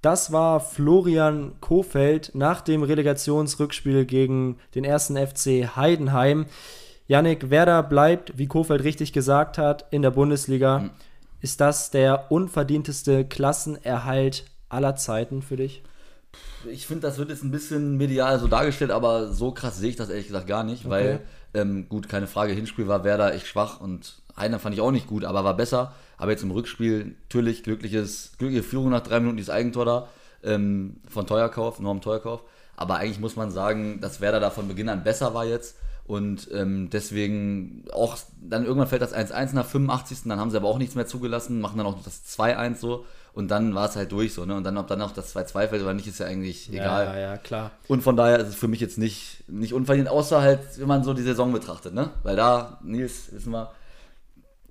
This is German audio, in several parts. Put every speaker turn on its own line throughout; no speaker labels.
Das war Florian Kofeld nach dem Relegationsrückspiel gegen den ersten FC Heidenheim. Yannick, Werder bleibt, wie Kofeld richtig gesagt hat, in der Bundesliga. Mhm. Ist das der unverdienteste Klassenerhalt aller Zeiten für dich?
Ich finde, das wird jetzt ein bisschen medial so dargestellt, aber so krass sehe ich das ehrlich gesagt gar nicht, okay. weil, ähm, gut, keine Frage, Hinspiel war Werder echt schwach und Heiner fand ich auch nicht gut, aber war besser. Aber jetzt im Rückspiel natürlich glückliches, glückliche Führung nach drei Minuten, dieses Eigentor da ähm, von Teuerkauf, Norm Teuerkauf. Aber eigentlich muss man sagen, dass Werder da von Beginn an besser war jetzt. Und ähm, deswegen auch, dann irgendwann fällt das 1-1 nach 85. Dann haben sie aber auch nichts mehr zugelassen, machen dann auch das 2-1 so. Und dann war es halt durch so, ne? Und dann, ob dann auch das 2-2 fällt oder nicht, ist ja eigentlich egal.
Ja, ja, klar.
Und von daher ist es für mich jetzt nicht, nicht unverdient, außer halt, wenn man so die Saison betrachtet, ne? Weil da, Nils, wissen wir,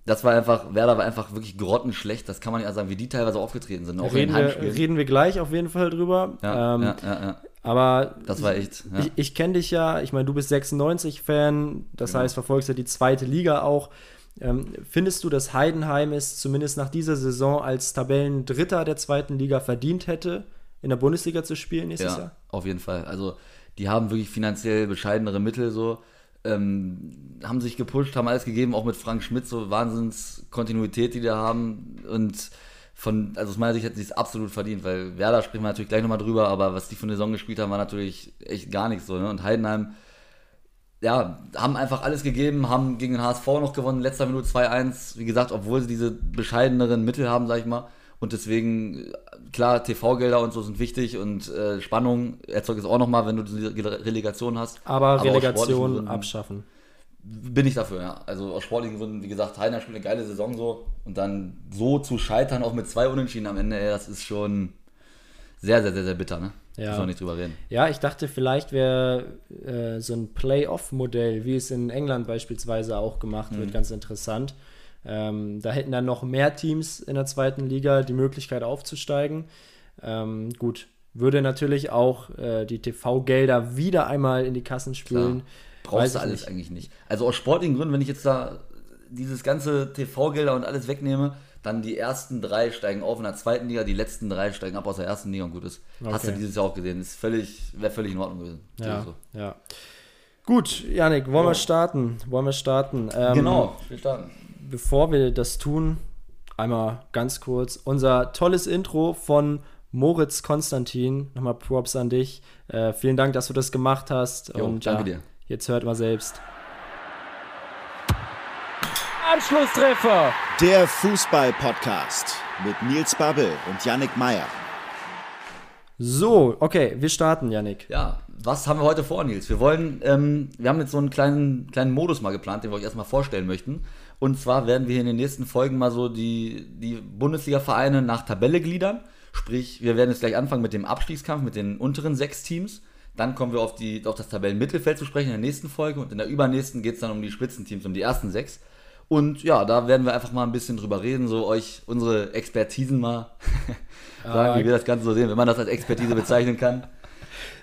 das war einfach, Werder war einfach wirklich grottenschlecht. Das kann man ja sagen, wie die teilweise aufgetreten sind.
Auch reden, wir, reden wir gleich auf jeden Fall drüber.
Ja, ähm, ja, ja, ja.
Aber
das war echt.
Ja. Ich, ich kenne dich ja, ich meine, du bist 96-Fan, das genau. heißt, verfolgst ja die zweite Liga auch. Ähm, findest du, dass Heidenheim es zumindest nach dieser Saison als Tabellendritter der zweiten Liga verdient hätte, in der Bundesliga zu spielen nächstes ja, Jahr?
Auf jeden Fall. Also, die haben wirklich finanziell bescheidenere Mittel so. Ähm, haben sich gepusht, haben alles gegeben, auch mit Frank Schmidt, so Wahnsinnskontinuität, die da haben. Und von, also aus meiner Sicht hätten sie es absolut verdient, weil Werder sprechen wir natürlich gleich nochmal drüber, aber was die von der Saison gespielt haben, war natürlich echt gar nichts so. Ne? Und Heidenheim, ja, haben einfach alles gegeben, haben gegen den HSV noch gewonnen, letzter Minute 2-1, wie gesagt, obwohl sie diese bescheideneren Mittel haben, sag ich mal. Und deswegen, klar, TV-Gelder und so sind wichtig und äh, Spannung erzeugt es auch nochmal, wenn du diese Relegation hast.
Aber, aber Relegation abschaffen
bin ich dafür, ja. Also aus sportlichen Gründen, wie gesagt, Heiner spielt eine geile Saison so und dann so zu scheitern, auch mit zwei Unentschieden am Ende, ey, das ist schon sehr, sehr, sehr, sehr bitter, ne? Ja. Muss man nicht drüber reden.
Ja, ich dachte, vielleicht wäre äh, so ein Playoff-Modell, wie es in England beispielsweise auch gemacht mhm. wird, ganz interessant. Ähm, da hätten dann noch mehr Teams in der zweiten Liga die Möglichkeit aufzusteigen. Ähm, gut, würde natürlich auch äh, die TV-Gelder wieder einmal in die Kassen. Klar
brauchst du alles nicht. eigentlich nicht. Also aus sportlichen Gründen, wenn ich jetzt da dieses ganze TV-Gelder und alles wegnehme, dann die ersten drei steigen auf in der zweiten Liga, die letzten drei steigen ab aus der ersten Liga und gut ist. Okay. Hast du dieses Jahr auch gesehen. Ist völlig, wäre völlig in Ordnung gewesen.
Ja, so. ja. Gut, Janik, wollen ja. wir starten? Wollen wir starten?
Ähm, genau, wir starten.
Bevor wir das tun, einmal ganz kurz unser tolles Intro von Moritz Konstantin. Nochmal Props an dich. Äh, vielen Dank, dass du das gemacht hast.
Jo, und, danke
ja, dir. Jetzt hört mal selbst.
Anschlusstreffer. Der Fußball-Podcast mit Nils Babbel und Yannick Meyer.
So, okay, wir starten, Yannick.
Ja, was haben wir heute vor, Nils? Wir wollen, ähm, wir haben jetzt so einen kleinen, kleinen Modus mal geplant, den wir euch erstmal vorstellen möchten. Und zwar werden wir in den nächsten Folgen mal so die, die Bundesliga-Vereine nach Tabelle gliedern. Sprich, wir werden jetzt gleich anfangen mit dem Abstiegskampf mit den unteren sechs Teams. Dann kommen wir auf, die, auf das Tabellenmittelfeld zu sprechen in der nächsten Folge und in der übernächsten geht es dann um die Spitzenteams, um die ersten sechs. Und ja, da werden wir einfach mal ein bisschen drüber reden, so euch unsere Expertisen mal sagen, wie wir das Ganze so sehen, wenn man das als Expertise bezeichnen kann.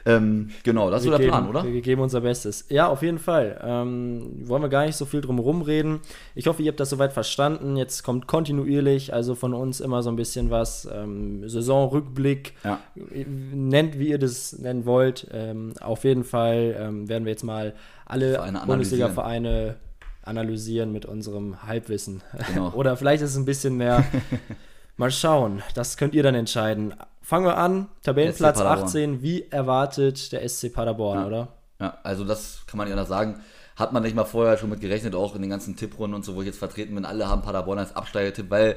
Ähm, genau, das ist so der Plan, oder?
Wir geben unser Bestes. Ja, auf jeden Fall. Ähm, wollen wir gar nicht so viel drum rumreden. Ich hoffe, ihr habt das soweit verstanden. Jetzt kommt kontinuierlich, also von uns immer so ein bisschen was. Ähm, Saisonrückblick. Ja. Nennt, wie ihr das nennen wollt. Ähm, auf jeden Fall ähm, werden wir jetzt mal alle Bundesliga-Vereine analysieren mit unserem Halbwissen. Genau. Oder vielleicht ist es ein bisschen mehr. mal schauen. Das könnt ihr dann entscheiden. Fangen wir an. Tabellenplatz 18, wie erwartet der SC Paderborn,
ja.
oder?
Ja, also das kann man ja noch sagen. Hat man nicht mal vorher schon mit gerechnet, auch in den ganzen Tipprunden und so, wo ich jetzt vertreten bin. Alle haben Paderborn als Absteigertipp, weil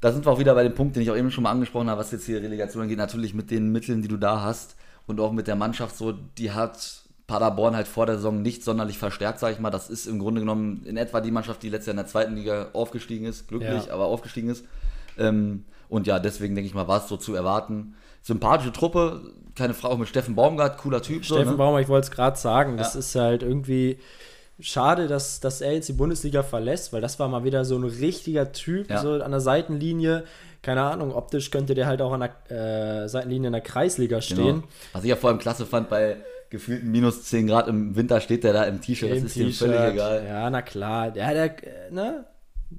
da sind wir auch wieder bei dem Punkt, den ich auch eben schon mal angesprochen habe, was jetzt hier Relegation angeht. Natürlich mit den Mitteln, die du da hast und auch mit der Mannschaft so, die hat Paderborn halt vor der Saison nicht sonderlich verstärkt, sage ich mal. Das ist im Grunde genommen in etwa die Mannschaft, die letztes Jahr in der zweiten Liga aufgestiegen ist, glücklich, ja. aber aufgestiegen ist. Ähm, und ja, deswegen denke ich mal, war es so zu erwarten. Sympathische Truppe, keine Frage, auch mit Steffen Baumgart, cooler Typ.
Steffen
so, ne?
Baumgart, ich wollte es gerade sagen, das
Ja.
ist halt irgendwie schade, dass, dass er jetzt die Bundesliga verlässt, weil das war mal wieder so ein richtiger Typ,
Ja.
so an der Seitenlinie. Keine Ahnung, optisch könnte der halt auch an der äh, Seitenlinie in der Kreisliga stehen.
Genau. Was ich ja vor allem klasse fand, bei gefühlten minus 10 Grad im Winter steht der da im T-Shirt, das ist ihm völlig egal.
Ja, na klar. Der, der, äh, ne?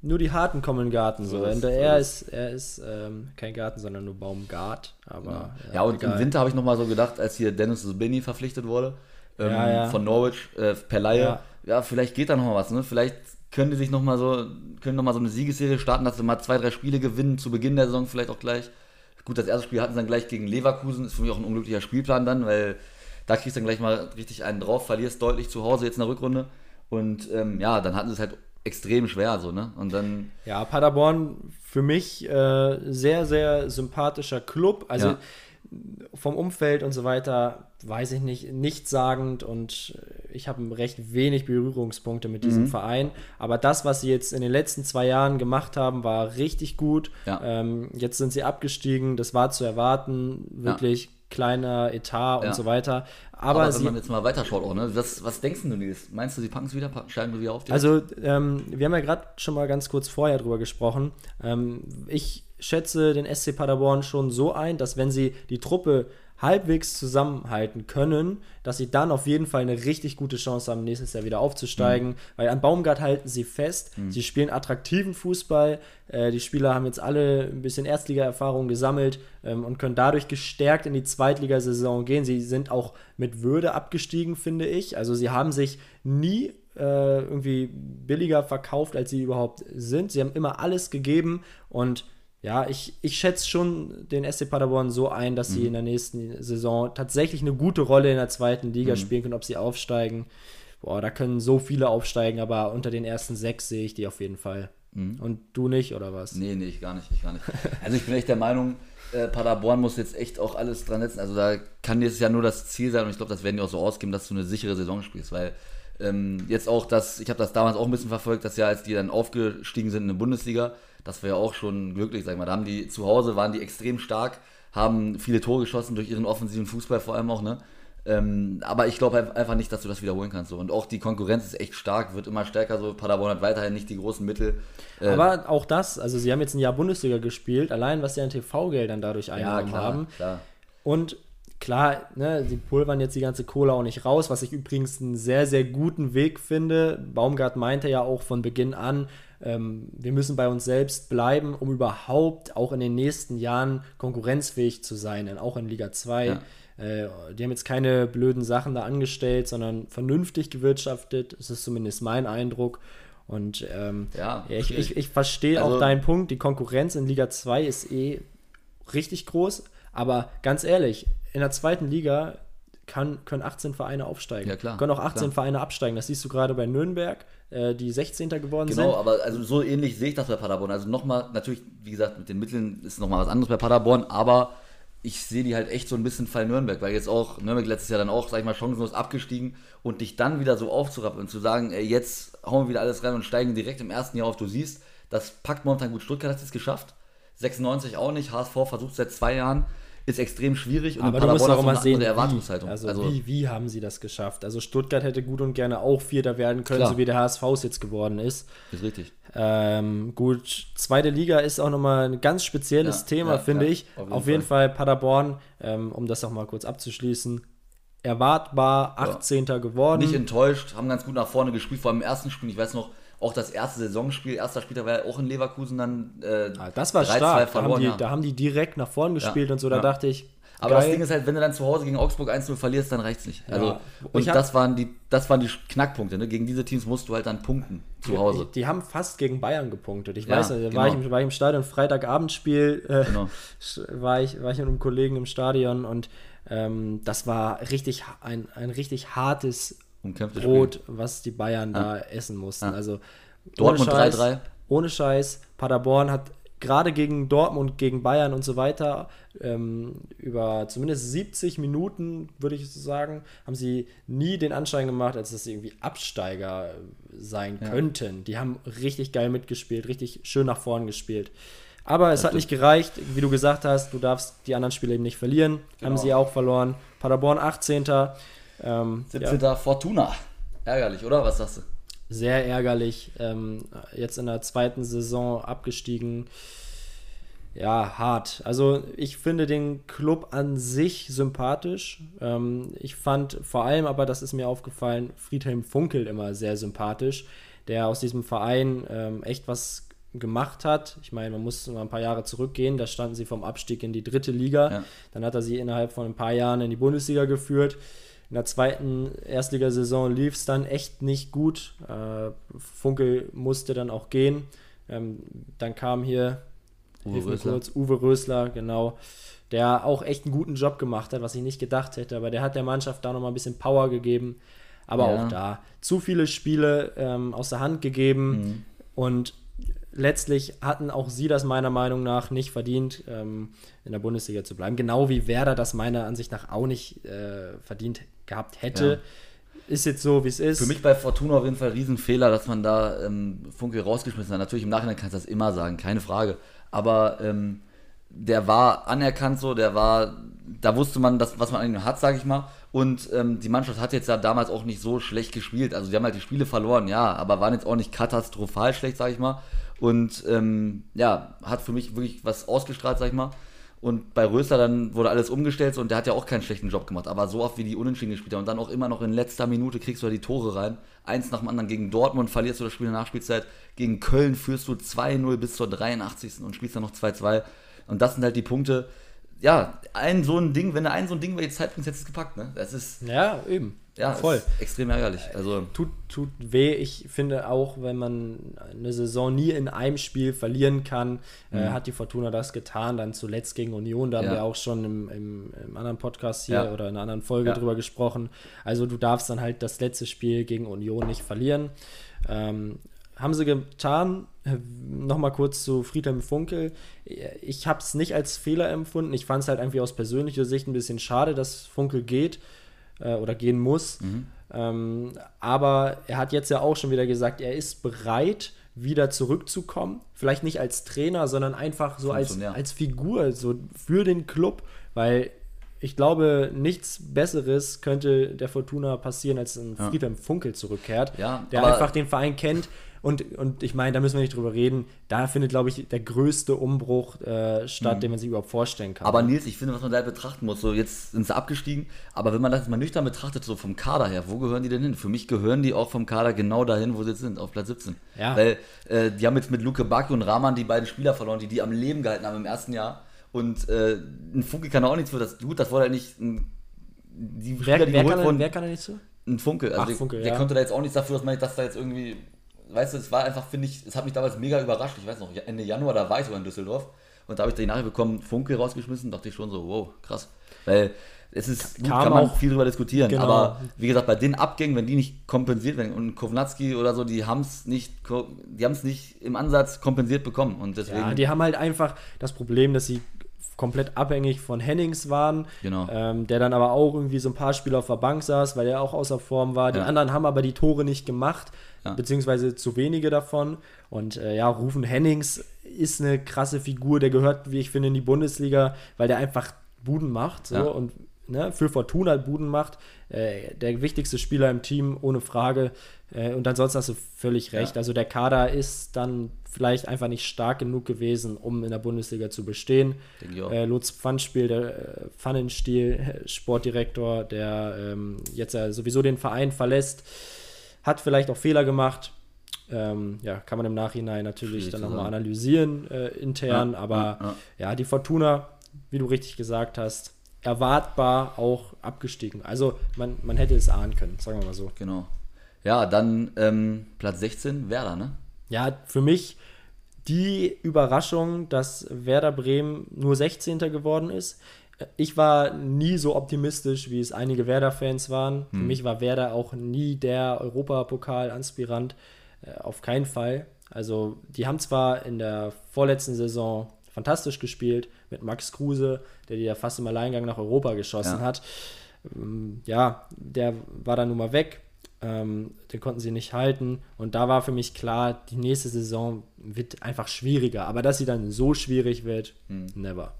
Nur die Harten kommen in den Garten. So.
So
er
ist-
er ist ähm, kein Garten, sondern nur Baumgart. Aber
Ja, und
egal.
im Winter habe ich nochmal so gedacht, als hier Dennis Subini verpflichtet wurde, ähm,
Ja, ja.
von Norwich äh, per Laie,
Ja.
ja. vielleicht geht da nochmal was, ne? Vielleicht können die sich nochmal so, können noch mal so eine Siegesserie starten, dass sie mal zwei, drei Spiele gewinnen, zu Beginn der Saison vielleicht auch gleich. Gut, das erste Spiel hatten sie dann gleich gegen Leverkusen, ist für mich auch ein unglücklicher Spielplan dann, weil da kriegst du dann gleich mal richtig einen drauf, verlierst deutlich zu Hause jetzt in der Rückrunde. Und ähm, ja, dann hatten sie es halt extrem schwer so, ne? Und dann,
Ja, Paderborn für mich äh, sehr, sehr sympathischer Club. Also
Ja.
vom Umfeld und so weiter weiß ich nicht, nichtssagend und ich habe recht wenig Berührungspunkte mit
Mhm.
diesem Verein. Aber das, was sie jetzt in den letzten zwei Jahren gemacht haben, war richtig gut.
Ja.
Ähm, jetzt sind sie abgestiegen, das war zu erwarten, wirklich kleiner Etat und
Ja.
so weiter. Aber,
aber, wenn man jetzt mal weiterschaut auch, ne? Was, was denkst du, Nils? Meinst du, sie packen es wieder, steigen wir wieder auf? direkt?
Also, ähm, wir haben ja gerade schon mal ganz kurz vorher drüber gesprochen. Ähm, ich schätze den SC Paderborn schon so ein, dass wenn sie die Truppe halbwegs zusammenhalten können, dass sie dann auf jeden Fall eine richtig gute Chance haben, nächstes Jahr wieder aufzusteigen. Weil an Baumgart halten sie fest. Sie spielen attraktiven Fußball. Äh, die Spieler haben jetzt alle ein bisschen Erstliga-Erfahrung gesammelt ähm, und können dadurch gestärkt in die Zweitligasaison gehen. Sie sind auch mit Würde abgestiegen, finde ich. Also sie haben sich nie äh, irgendwie billiger verkauft, als sie überhaupt sind. Sie haben immer alles gegeben und ja, ich, ich schätze schon den SC Paderborn so ein, dass sie in der nächsten Saison tatsächlich eine gute Rolle in der zweiten Liga spielen können, ob sie aufsteigen. Boah, da können so viele aufsteigen, aber unter den ersten sechs sehe ich die auf jeden Fall. Und du nicht, oder was?
Nee, nee, ich gar nicht, ich gar nicht. Also ich bin echt der Meinung, äh, Paderborn muss jetzt echt auch alles dran setzen. Also da kann jetzt ja nur das Ziel sein und ich glaube, das werden die auch so ausgeben, dass du eine sichere Saison spielst, weil ähm, jetzt auch das, ich habe das damals auch ein bisschen verfolgt, das Jahr, als die dann aufgestiegen sind in der Bundesliga, das war ja auch schon glücklich, sag ich mal. Da haben die zu Hause waren die extrem stark, haben viele Tore geschossen durch ihren offensiven Fußball vor allem auch, ne? Ähm, aber ich glaube einfach nicht, dass du das wiederholen kannst. So. Und auch die Konkurrenz ist echt stark, wird immer stärker. So Paderborn hat weiterhin nicht die großen Mittel. Äh,
Aber auch das, also sie haben jetzt ein Jahr Bundesliga gespielt, allein was sie an TV-Geldern dadurch
ja,
eingenommen
klar,
haben.
klar.
Und klar, ne, sie pulvern jetzt die ganze Kohle auch nicht raus, was ich übrigens einen sehr, sehr guten Weg finde. Baumgart meinte ja auch von Beginn an, ähm, wir müssen bei uns selbst bleiben, um überhaupt auch in den nächsten Jahren konkurrenzfähig zu sein, denn auch in Liga 2.
Ja.
Äh, die haben jetzt keine blöden Sachen da angestellt, sondern vernünftig gewirtschaftet. Das ist zumindest mein Eindruck. Und ähm,
Ja,
ich,
verstehe
ich,
ich.
verstehe
Also-
auch deinen Punkt. Die Konkurrenz in Liga 2 ist eh richtig groß. Aber ganz ehrlich, in der zweiten Liga kann, können 18 Vereine aufsteigen.
Ja, klar,
Können auch 18
klar.
Vereine absteigen. Das siehst du gerade bei Nürnberg, die 16. geworden
Genau,
sind.
aber also so ähnlich sehe ich das bei Paderborn. Also nochmal, natürlich, wie gesagt, mit den Mitteln ist nochmal was anderes bei Paderborn, aber ich sehe die halt echt so ein bisschen Fall Nürnberg, weil jetzt auch Nürnberg letztes Jahr dann auch, sag ich mal, chancenlos abgestiegen und dich dann wieder so aufzurappeln und zu sagen, ey, jetzt hauen wir wieder alles rein und steigen direkt im ersten Jahr auf. Du siehst, das packt momentan gut. Stuttgart hat es geschafft, 96 auch nicht, HSV versucht seit zwei Jahren, ist extrem schwierig und
Aber du musst auch mal sehen,
eine andere
wie,
Erwartungshaltung.
also, wie, wie haben sie das geschafft? Also Stuttgart hätte gut und gerne auch Vierter werden können,
Klar.
so wie der HSV es jetzt geworden ist.
ist richtig.
Ähm, gut, zweite Liga ist auch nochmal ein ganz spezielles
Ja,
Thema,
ja,
finde
ja,
ich.
auf jeden
Auf jeden Fall Paderborn, ähm, um das auch mal kurz abzuschließen, erwartbar 18. geworden.
nicht enttäuscht, haben ganz gut nach vorne gespielt, vor allem im ersten Spiel, ich weiß noch, auch das erste Saisonspiel, erster Spieltag war ja auch in Leverkusen dann äh,
Ah, das war
3-2
stark. Da haben,
verloren,
die,
ja.
da haben die direkt nach vorn gespielt
Ja,
und so. Da
ja.
dachte ich,
Aber das
geil.
Ding ist halt, wenn du dann zu Hause gegen Augsburg 1-0 verlierst, dann reicht's nicht. Also,
Ja.
und das waren die, das waren die Knackpunkte. Ne? Gegen diese Teams musst du halt dann punkten zu Hause.
Die, die haben fast gegen Bayern gepunktet. Ich
Ja,
weiß, nicht, da war, ich,
genau.
im- war ich im Stadion, Freitagabendspiel, äh,
Genau.
war, ich, war ich mit einem Kollegen im Stadion und ähm, das war richtig ein, ein richtig hartes
Umkämpftes
Brot, was die Bayern da essen mussten. Also
Dortmund
ohne Scheiß,
3-3.
Ohne Scheiß, Paderborn hat gerade gegen Dortmund, gegen Bayern und so weiter ähm, über zumindest 70 Minuten, würde ich so sagen, haben sie nie den Anschein gemacht, als dass sie irgendwie Absteiger sein könnten. Die haben richtig geil mitgespielt, richtig schön nach vorn gespielt. Aber es hat nicht gereicht. Wie du gesagt hast, du darfst die anderen Spiele eben nicht verlieren. Genau. Haben sie auch verloren. Paderborn 18.
Ähm, 17. Ja. Fortuna. Ärgerlich, oder? Was sagst du?
Sehr ärgerlich. Ähm, jetzt in der zweiten Saison abgestiegen. Ja, hart. Also ich finde den Club an sich sympathisch. Ähm, ich fand vor allem, aber das ist mir aufgefallen, Friedhelm Funkel immer sehr sympathisch, der aus diesem Verein ähm, echt was gemacht hat. Ich meine, man muss mal ein paar Jahre zurückgehen, da standen sie vom Abstieg in die dritte Liga. Ja. Dann hat er sie innerhalb von ein paar Jahren in die Bundesliga geführt. In der zweiten Erstligasaison lief es dann echt nicht gut. Äh, Funkel musste dann auch gehen. Ähm, dann kam hier Uwe Rösler. Kurz, Uwe Rösler, genau, der auch echt einen guten Job gemacht hat, was ich nicht gedacht hätte. Aber der hat der Mannschaft da nochmal ein bisschen Power gegeben. Aber ja. auch da zu viele Spiele ähm, aus der Hand gegeben. Mhm. Und letztlich hatten auch sie das meiner Meinung nach nicht verdient, ähm, in der Bundesliga zu bleiben. Genau wie Werder das meiner Ansicht nach auch nicht äh, verdient gehabt hätte. Ja. Ist jetzt so, wie es ist.
Für mich bei Fortuna auf jeden Fall ein Riesenfehler, dass man da ähm, Funke rausgeschmissen hat. Natürlich im Nachhinein kannst du das immer sagen, keine Frage. Aber ähm, der war anerkannt so, der war, da wusste man, das, was man an ihm hat, sage ich mal. Und ähm, die Mannschaft hat jetzt ja damals auch nicht so schlecht gespielt. Also die haben halt die Spiele verloren, ja, aber waren jetzt auch nicht katastrophal schlecht, sage ich mal. Und ähm, ja, hat für mich wirklich was ausgestrahlt, sag ich mal. Und bei Röster dann wurde alles umgestellt und der hat ja auch keinen schlechten Job gemacht. Aber so oft wie die Unentschieden gespielt haben und dann auch immer noch in letzter Minute kriegst du da die Tore rein. Eins nach dem anderen gegen Dortmund verlierst du das Spiel in der Nachspielzeit. Gegen Köln führst du 2-0 bis zur 83. und spielst dann noch 2-2. Und das sind halt die Punkte. Ja, ein so ein Ding, wenn du ein so ein Ding bei die Zeit bringst, hättest du es gepackt, ne? Das ist.
Ja, eben.
Ja, voll. extrem ärgerlich. Also
tut, tut weh. Ich finde auch, wenn man eine Saison nie in einem Spiel verlieren kann, äh, mhm. äh, hat die Fortuna das getan. Dann zuletzt gegen Union, da ja. haben wir auch schon im, im, im anderen Podcast hier ja. oder in einer anderen Folge ja. drüber gesprochen. Also du darfst dann halt das letzte Spiel gegen Union nicht verlieren. Ähm, haben sie getan. Nochmal kurz zu Friedhelm Funkel. Ich habe es nicht als Fehler empfunden. Ich fand es halt irgendwie aus persönlicher Sicht ein bisschen schade, dass Funkel geht äh, oder gehen muss. Mhm. Ähm, aber er hat jetzt ja auch schon wieder gesagt, er ist bereit, wieder zurückzukommen. Vielleicht nicht als Trainer, sondern einfach so als, als Figur, so für den Club, weil ich glaube, nichts Besseres könnte der Fortuna passieren, als ein Friedhelm Funkel zurückkehrt, ja, der einfach den Verein kennt, und, und ich meine, da müssen wir nicht drüber reden. Da findet, glaube ich, der größte Umbruch äh, statt, mhm. den man sich überhaupt vorstellen kann.
Aber Nils, ich finde, was man da betrachten muss, so jetzt sind sie abgestiegen, aber wenn man das mal nüchtern betrachtet, so vom Kader her, wo gehören die denn hin? Für mich gehören die auch vom Kader genau dahin, wo sie jetzt sind, auf Platz 17. Ja. Weil äh, die haben jetzt mit Luke Baki und Rahman die beiden Spieler verloren, die die am Leben gehalten haben im ersten Jahr. Und äh, ein Funke kann auch nichts für das. Gut, das war ja nicht ein,
die Spieler, wer, die wer, kann, wurden, wer kann er nichts für?
Ein Funke. Also Ach, der, Funke, der ja. konnte da jetzt auch nichts dafür, dass man dass da jetzt irgendwie weißt du, es war einfach, finde ich, es hat mich damals mega überrascht. Ich weiß noch, Ende Januar, da war ich sogar in Düsseldorf. Und da habe ich die Nachricht bekommen, Funke rausgeschmissen, dachte ich schon so, wow, krass. Weil es ist, gut, kann man auch viel drüber diskutieren. Genau. Aber wie gesagt, bei den Abgängen, wenn die nicht kompensiert werden, und Kovnatski oder so, die haben es nicht, die haben es nicht im Ansatz kompensiert bekommen. Und deswegen. Ja,
die haben halt einfach das Problem, dass sie komplett abhängig von Hennings waren,
genau.
ähm, der dann aber auch irgendwie so ein paar Spiele auf der Bank saß, weil er auch außer Form war. Die ja. anderen haben aber die Tore nicht gemacht ja. beziehungsweise zu wenige davon. Und äh, ja, Rufen Hennings ist eine krasse Figur, der gehört, wie ich finde, in die Bundesliga, weil der einfach Buden macht so, ja. und ne, für Fortuna Buden macht. Äh, der wichtigste Spieler im Team, ohne Frage. Äh, und ansonsten hast du völlig recht. Ja. Also der Kader ist dann vielleicht einfach nicht stark genug gewesen, um in der Bundesliga zu bestehen. Äh, Lutz Pfannspiel, der äh, Pfannenstiel, Sportdirektor, der ähm, jetzt ja sowieso den Verein verlässt, hat vielleicht auch Fehler gemacht. Ähm, ja, kann man im Nachhinein natürlich Schwierig dann nochmal analysieren äh, intern, ja, aber ja, ja. ja, die Fortuna, wie du richtig gesagt hast, erwartbar auch abgestiegen. Also man, man hätte es ahnen können, sagen wir mal so.
Genau. Ja, dann ähm, Platz 16, Werder, ne?
Ja, für mich die Überraschung, dass Werder Bremen nur 16. geworden ist ich war nie so optimistisch, wie es einige Werder-Fans waren. Hm. Für mich war Werder auch nie der Europapokal-Aspirant. Äh, auf keinen Fall. Also, die haben zwar in der vorletzten Saison fantastisch gespielt mit Max Kruse, der die ja fast im Alleingang nach Europa geschossen ja. hat. Ähm, ja, der war dann nun mal weg. Ähm, den konnten sie nicht halten. Und da war für mich klar, die nächste Saison wird einfach schwieriger. Aber dass sie dann so schwierig wird, hm. never.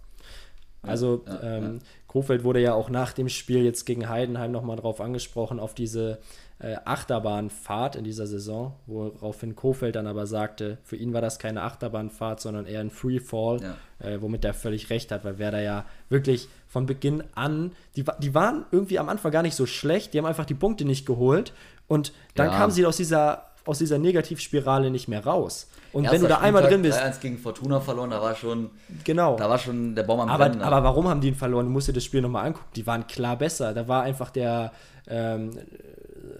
Also ja, ähm, ja. Kofeld wurde ja auch nach dem Spiel jetzt gegen Heidenheim nochmal drauf angesprochen, auf diese äh, Achterbahnfahrt in dieser Saison, woraufhin Kofeld dann aber sagte, für ihn war das keine Achterbahnfahrt, sondern eher ein Freefall, ja. äh, womit er völlig recht hat, weil Werder ja wirklich von Beginn an, die, die waren irgendwie am Anfang gar nicht so schlecht, die haben einfach die Punkte nicht geholt und dann kamen sie aus dieser aus dieser Negativspirale nicht mehr raus. Und Erster wenn du da einmal drin bist.
3-1 gegen Fortuna verloren, da war schon.
Genau.
Da war schon der Baum am
aber, Brennen. Aber warum haben die ihn verloren? Du musst dir das Spiel nochmal angucken. Die waren klar besser. Da war einfach der ähm,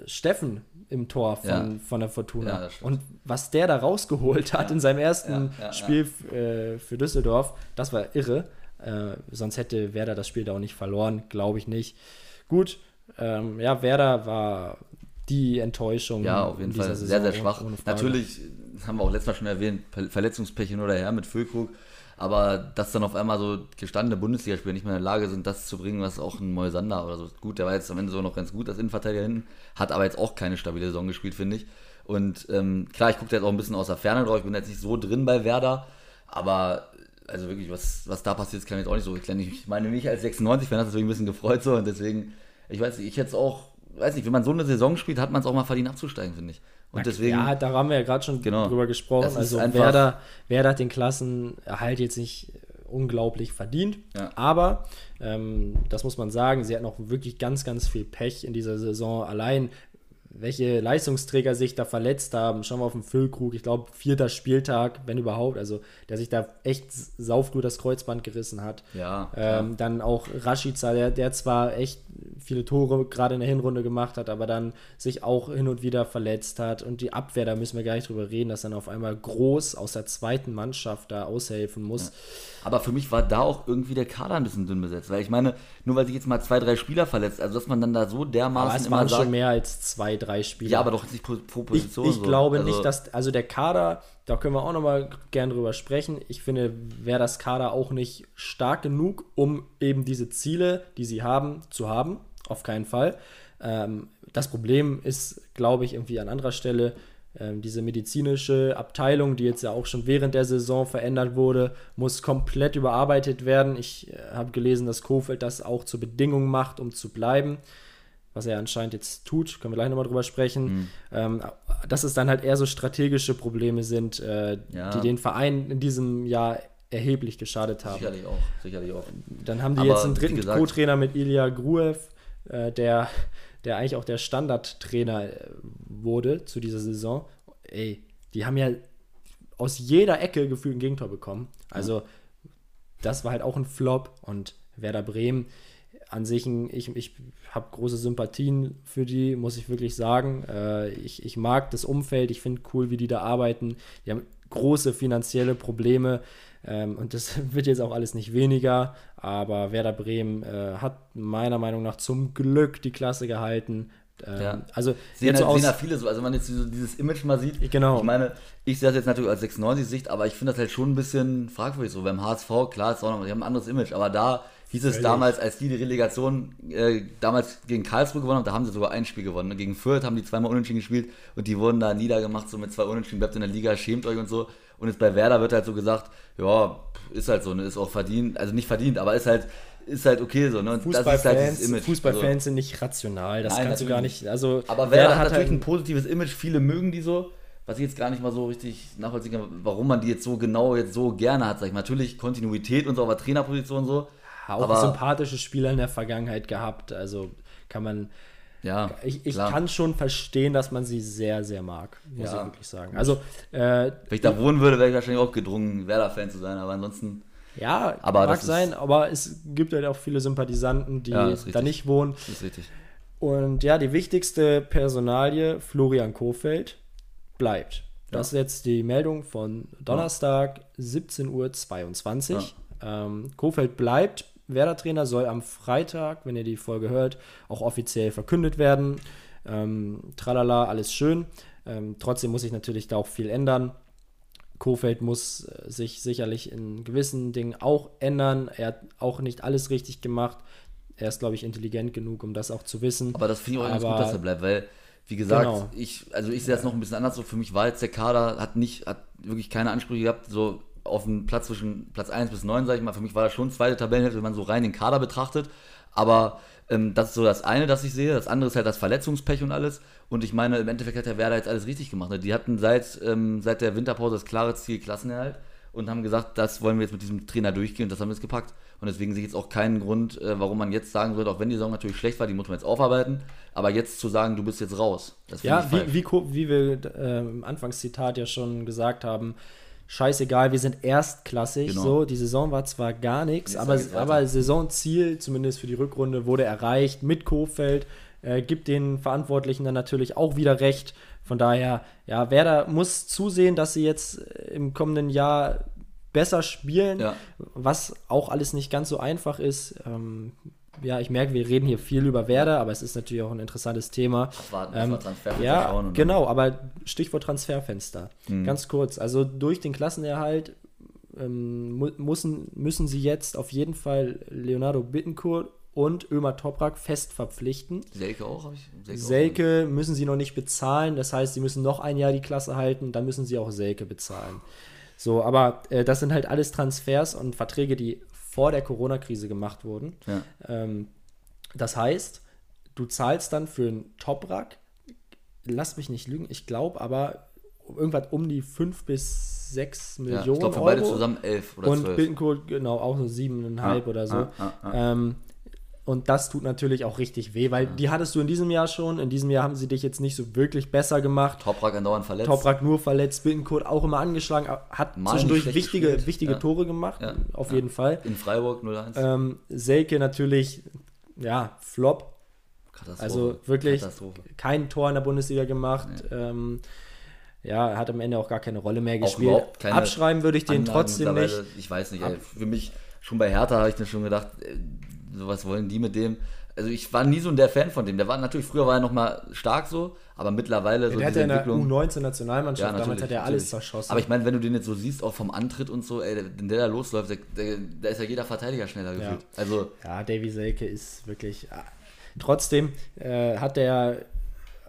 Steffen im Tor von, ja. von der Fortuna. Ja, und was der da rausgeholt hat ja. in seinem ersten Spiel äh, für Düsseldorf, das war irre. Äh, sonst hätte Werder das Spiel da auch nicht verloren, glaube ich nicht. Gut, ähm, ja, Werder war die Enttäuschung.
Ja, auf jeden Fall sehr, sehr schwach. Natürlich haben wir auch letztes Mal schon erwähnt, Verletzungspech hin oder her mit Füllkrug. Aber dass dann auf einmal so gestandene Bundesligaspieler nicht mehr in der Lage sind, das zu bringen, was auch ein Moisander oder so. Gut, der war jetzt am Ende so noch ganz gut als Innenverteidiger hinten, hat aber jetzt auch keine stabile Saison gespielt, finde ich. Und ähm, klar, ich gucke jetzt auch ein bisschen aus der Ferne drauf, ich bin jetzt nicht so drin bei Werder, aber also wirklich, was, was da passiert, kann ich jetzt auch nicht so erklären. Ich meine, mich als 96-Fan hat deswegen ein bisschen gefreut so und deswegen, ich weiß nicht, ich es auch weiß nicht, wenn man so eine Saison spielt, hat man es auch mal verdient abzusteigen, finde ich. Und deswegen,
ja, da haben wir ja gerade schon genau, drüber gesprochen. Also Werder, Werder hat den Klassenerhalt jetzt nicht unglaublich verdient. Ja. Aber ähm, das muss man sagen, sie hatten auch wirklich ganz, ganz viel Pech in dieser Saison. Allein welche Leistungsträger sich da verletzt haben. Schauen wir auf den Füllkrug, ich glaube, vierter Spieltag, wenn überhaupt, also der sich da echt saufrüh das Kreuzband gerissen hat.
Ja.
Ähm, dann auch Rashica, der, der zwar echt viele Tore gerade in der Hinrunde gemacht hat, aber dann sich auch hin und wieder verletzt hat. Und die Abwehr, da müssen wir gar nicht drüber reden, dass dann auf einmal groß aus der zweiten Mannschaft da aushelfen muss. Ja.
Aber für mich war da auch irgendwie der Kader ein bisschen dünn besetzt, weil ich meine, nur weil sich jetzt mal zwei, drei Spieler verletzt, also dass man dann da so dermaßen aber
es waren schon mehr als zwei, drei Spieler.
Ja, aber doch nicht pro, pro Position.
Ich, ich so. glaube also, nicht, dass, also der Kader, da können wir auch nochmal gern drüber sprechen. Ich finde, wäre das Kader auch nicht stark genug, um eben diese Ziele, die sie haben, zu haben. Auf keinen Fall. Ähm, das Problem ist, glaube ich, irgendwie an anderer Stelle. Ähm, diese medizinische Abteilung, die jetzt ja auch schon während der Saison verändert wurde, muss komplett überarbeitet werden. Ich äh, habe gelesen, dass Kofeld das auch zur Bedingung macht, um zu bleiben. Was er anscheinend jetzt tut, können wir gleich nochmal drüber sprechen. Mhm. Ähm, dass es dann halt eher so strategische Probleme sind, äh, ja. die den Verein in diesem Jahr erheblich geschadet haben.
Sicherlich auch, sicherlich auch.
Dann haben die Aber jetzt einen dritten Co-Trainer mit Ilya Gruev, äh, der der eigentlich auch der Standardtrainer äh, wurde zu dieser Saison, ey, die haben ja aus jeder Ecke gefühlt ein Gegentor bekommen. Also, das war halt auch ein Flop und Werder Bremen an sich, ein, ich, ich habe große Sympathien für die, muss ich wirklich sagen. Äh, ich, ich mag das Umfeld, ich finde cool, wie die da arbeiten. Die haben große finanzielle Probleme. Ähm, und das wird jetzt auch alles nicht weniger. Aber Werder Bremen äh, hat meiner Meinung nach zum Glück die Klasse gehalten.
Ähm, ja. Also sehen, halt, so sehen ja viele so, also wenn man jetzt dieses Image mal sieht,
genau.
ich meine, ich sehe das jetzt natürlich als 96-Sicht, aber ich finde das halt schon ein bisschen fragwürdig so. Beim HSV, klar, ist auch noch, die haben ein anderes Image, aber da hieß es damals, als die die Relegation äh, damals gegen Karlsruhe gewonnen haben, da haben sie sogar ein Spiel gewonnen. Ne? Gegen Fürth haben die zweimal unentschieden gespielt und die wurden da niedergemacht, so mit zwei Unentschieden, bleibt in der Liga, schämt euch und so. Und jetzt bei Werder wird halt so gesagt, ja, ist halt so, ne, ist auch verdient, also nicht verdient, aber ist halt, ist halt okay so. Ne?
Fußballfans, halt Fußballfans also, sind nicht rational, das nein, kannst du gar nicht. Also,
aber Werder, Werder hat natürlich halt ein positives Image, viele mögen die so, was ich jetzt gar nicht mal so richtig nachvollziehen kann, warum man die jetzt so genau jetzt so gerne hat, sag ich mal. Natürlich Kontinuität und so, aber Trainerposition so.
Auch aber, sympathische Spieler in der Vergangenheit gehabt, also kann man
ja,
ich, ich kann schon verstehen, dass man sie sehr, sehr mag, muss ja. ich wirklich sagen. Also, äh,
wenn ich da wohnen würde, wäre ich wahrscheinlich auch gedrungen, Werder-Fan zu sein, aber ansonsten.
Ja, aber mag sein, aber es gibt halt auch viele Sympathisanten, die ja, da nicht wohnen.
Das ist richtig.
Und ja, die wichtigste Personalie, Florian Kofeld, bleibt. Das ja. ist jetzt die Meldung von Donnerstag, 17.22 Uhr. Ja. Ähm, Kofeld bleibt Werder-Trainer soll am Freitag, wenn ihr die Folge hört, auch offiziell verkündet werden. Ähm, tralala, alles schön. Ähm, trotzdem muss sich natürlich da auch viel ändern. Kofeld muss äh, sich sicherlich in gewissen Dingen auch ändern. Er hat auch nicht alles richtig gemacht. Er ist, glaube ich, intelligent genug, um das auch zu wissen.
Aber das finde ich auch ganz gut, dass er bleibt, weil Wie gesagt, genau. ich, also ich sehe das noch ein bisschen anders. So für mich war jetzt der Kader, hat nicht, hat wirklich keine Ansprüche gehabt, so auf einen Platz zwischen Platz 1 bis 9, sage ich mal. Für mich war das schon zweite Tabellenhälfte, wenn man so rein den Kader betrachtet. Aber ähm, das ist so das eine, das ich sehe. Das andere ist halt das Verletzungspech und alles. Und ich meine, im Endeffekt hat der Werder jetzt alles richtig gemacht. Ne? Die hatten seit, ähm, seit der Winterpause das klare Ziel Klassenerhalt und haben gesagt, das wollen wir jetzt mit diesem Trainer durchgehen und das haben wir jetzt gepackt. Und deswegen sehe ich jetzt auch keinen Grund, äh, warum man jetzt sagen würde, auch wenn die Saison natürlich schlecht war, die muss man jetzt aufarbeiten, aber jetzt zu sagen, du bist jetzt raus.
ja, wie, wie, wie, wir äh, im Anfangszitat ja schon gesagt haben, scheißegal, wir sind erstklassig. Genau. So, die Saison war zwar gar nichts, aber, aber Saisonziel, zumindest für die Rückrunde, wurde erreicht mit Kofeld. Äh, gibt den Verantwortlichen dann natürlich auch wieder recht. Von daher, ja, Werder muss zusehen, dass sie jetzt im kommenden Jahr besser spielen, ja. was auch alles nicht ganz so einfach ist. Ähm, ja, ich merke, wir reden hier viel über Werder, aber es ist natürlich auch ein interessantes Thema. Warten, ähm, ja, genau, aber Stichwort Transferfenster. Mhm. Ganz kurz, also durch den Klassenerhalt ähm, müssen, müssen sie jetzt auf jeden Fall Leonardo Bittencourt und Ömer Toprak fest verpflichten.
Selke auch, ich.
Selke, Selke auch. müssen sie noch nicht bezahlen, das heißt, sie müssen noch ein Jahr die Klasse halten, dann müssen sie auch Selke bezahlen. So, aber äh, das sind halt alles Transfers und Verträge, die vor der Corona-Krise gemacht wurden. Ja. Ähm, das heißt, du zahlst dann für einen Toprak, lass mich nicht lügen, ich glaube aber irgendwas um die 5 bis 6 Millionen ja, ich glaub, Euro. beide
zusammen 11 oder
Und 12. Bittencourt, genau, auch so 7,5 ja, oder so. Ja, ähm, und das tut natürlich auch richtig weh, weil ja. die hattest du in diesem Jahr schon. In diesem Jahr haben sie dich jetzt nicht so wirklich besser gemacht.
Toprak andauernd verletzt.
Toprak nur verletzt, Bittenkurt auch immer angeschlagen, hat Mal zwischendurch wichtige, wichtige ja. Tore gemacht, ja. auf jeden Fall.
In Freiburg 0-1.
Ähm, Selke natürlich, ja, Flop. Also wirklich kein Tor in der Bundesliga gemacht. Ähm, ja, hat am Ende auch gar keine Rolle mehr gespielt. Abschreiben würde ich den trotzdem nicht.
Ich weiß nicht, ey, für mich, schon bei Hertha habe ich mir schon gedacht, äh, so was wollen die mit dem? Also ich war nie so der Fan von dem. Der war natürlich, früher war er noch mal stark so, aber mittlerweile
so der hat ja in der U19-Nationalmannschaft, ja, damals hat er alles zerschossen.
Aber ich meine, wenn du den jetzt so siehst, auch vom Antritt und so, ey, wenn der da losläuft, da ist ja jeder Verteidiger schneller ja. gefühlt. Also,
ja, Davy Selke ist wirklich... Äh, trotzdem äh, hat der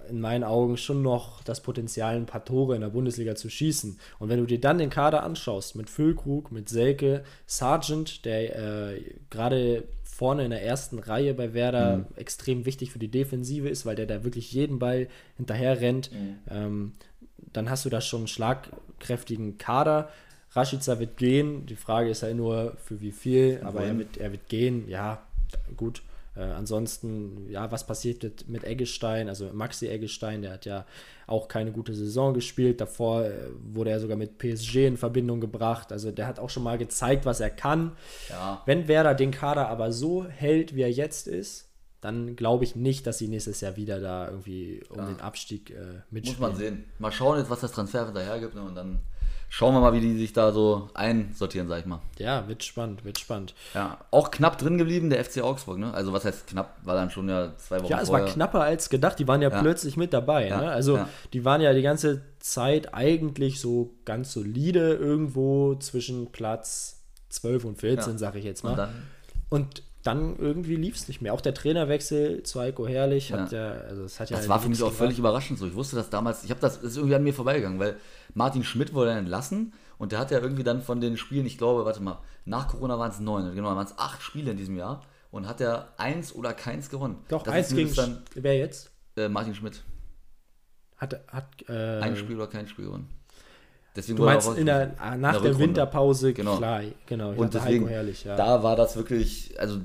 in meinen Augen schon noch das Potenzial, ein paar Tore in der Bundesliga zu schießen. Und wenn du dir dann den Kader anschaust, mit Füllkrug, mit Selke, Sargent, der äh, gerade vorne in der ersten Reihe bei Werder mhm. extrem wichtig für die Defensive ist, weil der da wirklich jeden Ball hinterher rennt, mhm. ähm, dann hast du da schon einen schlagkräftigen Kader. Rashica wird gehen, die Frage ist ja nur für wie viel, aber er wird, er wird gehen, ja, gut. Äh, ansonsten, ja, was passiert mit, mit Eggestein? Also Maxi Eggestein, der hat ja auch keine gute Saison gespielt. Davor äh, wurde er sogar mit PSG in Verbindung gebracht. Also der hat auch schon mal gezeigt, was er kann. Ja. Wenn Werder den Kader aber so hält, wie er jetzt ist, dann glaube ich nicht, dass sie nächstes Jahr wieder da irgendwie um ja. den Abstieg äh, mitspielen.
Muss man sehen. Mal schauen was das Transfer hinterher gibt ne? und dann schauen wir mal, wie die sich da so einsortieren, sag ich mal.
Ja, wird spannend, wird spannend.
Ja, auch knapp drin geblieben, der FC Augsburg, ne? Also was heißt knapp, war dann schon ja zwei Wochen
Ja, es vorher. war knapper als gedacht, die waren ja, ja. plötzlich mit dabei, ja, ne? Also ja. die waren ja die ganze Zeit eigentlich so ganz solide irgendwo zwischen Platz 12 und 14, ja. sag ich jetzt mal. Und und dann irgendwie lief es nicht mehr. Auch der Trainerwechsel zu Heiko Herrlich hat ja, also
das
hat
ja. Das war für mich auch völlig überraschend so. Ich wusste das damals, ich habe das, das ist irgendwie an mir vorbeigegangen, weil Martin Schmidt wurde entlassen und der hat ja irgendwie dann von den Spielen, ich glaube, warte mal, nach Corona waren es neun, genau, waren es acht Spiele in diesem Jahr und hat er eins oder keins gewonnen.
Doch, das eins gegen dann, wer jetzt?
Äh, Martin Schmidt.
Hat, hat
äh, ein Spiel oder kein Spiel gewonnen.
Deswegen du meinst in der, nach der, der Winterpause,
genau.
klar, genau.
Und deswegen, herrlich, ja. da war das wirklich, also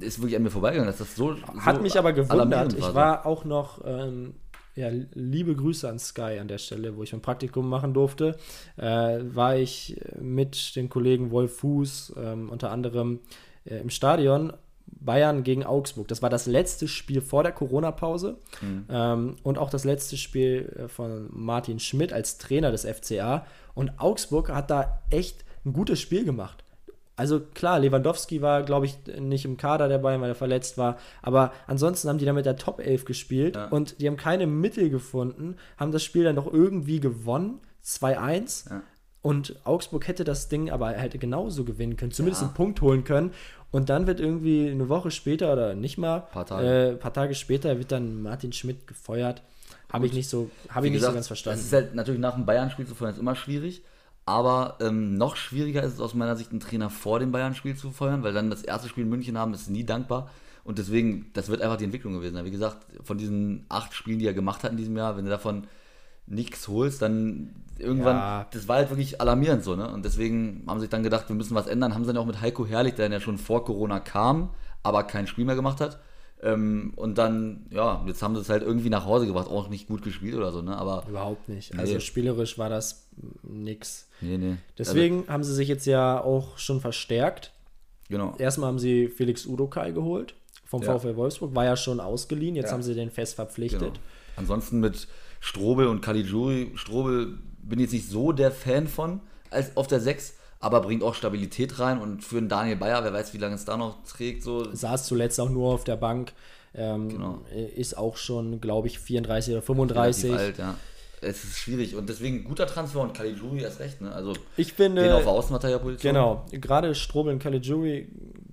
ist wirklich an mir vorbeigegangen, dass das so.
Hat so mich aber gewundert. Ich war auch noch, ähm, ja, liebe Grüße an Sky an der Stelle, wo ich ein Praktikum machen durfte. Äh, war ich mit den Kollegen Wolf Fuß ähm, unter anderem äh, im Stadion Bayern gegen Augsburg. Das war das letzte Spiel vor der Corona-Pause mhm. ähm, und auch das letzte Spiel äh, von Martin Schmidt als Trainer des FCA. Und Augsburg hat da echt ein gutes Spiel gemacht. Also klar, Lewandowski war, glaube ich, nicht im Kader der Bayern, weil er verletzt war. Aber ansonsten haben die da mit der Top 11 gespielt ja. und die haben keine Mittel gefunden, haben das Spiel dann doch irgendwie gewonnen. 2-1. Ja. Und Augsburg hätte das Ding aber halt genauso gewinnen können, zumindest ja. einen Punkt holen können. Und dann wird irgendwie eine Woche später oder nicht mal,
paar Tage,
äh, paar Tage später wird dann Martin Schmidt gefeuert. Habe ich nicht so, habe ich nicht gesagt, so ganz verstanden.
Das ist halt natürlich nach dem Bayern-Spiel zu feuern, ist immer schwierig. Aber ähm, noch schwieriger ist es aus meiner Sicht, einen Trainer vor dem Bayern-Spiel zu feuern, weil dann das erste Spiel in München haben, ist nie dankbar. Und deswegen, das wird einfach die Entwicklung gewesen. Wie gesagt, von diesen acht Spielen, die er gemacht hat in diesem Jahr, wenn du davon nichts holst, dann irgendwann, ja. das war halt wirklich alarmierend so, ne? Und deswegen haben sie sich dann gedacht, wir müssen was ändern. Haben sie dann auch mit Heiko Herrlich, der ja schon vor Corona kam, aber kein Spiel mehr gemacht hat. Ähm, und dann, ja, jetzt haben sie es halt irgendwie nach Hause gebracht, auch nicht gut gespielt oder so, ne? Aber.
Überhaupt nicht. Also nee. spielerisch war das nix.
Nee, nee.
Deswegen also, haben sie sich jetzt ja auch schon verstärkt.
Genau.
Erstmal haben sie Felix Udokai geholt vom ja. VfL Wolfsburg, war ja schon ausgeliehen, jetzt ja. haben sie den fest verpflichtet. Genau.
Ansonsten mit Strobel und Caligiuri. Strobel bin ich jetzt nicht so der Fan von als auf der 6, aber bringt auch Stabilität rein und für einen Daniel Bayer, wer weiß, wie lange es da noch trägt. So.
Saß zuletzt auch nur auf der Bank. Ähm, genau. Ist auch schon, glaube ich, 34 oder 35.
Relativ alt, ja. Es ist schwierig und deswegen guter Transfer und Caligiuri erst recht. Ne? Also
ich finde,
den auf Außenmaterialposition.
Genau, gerade Strobel und Caligiuri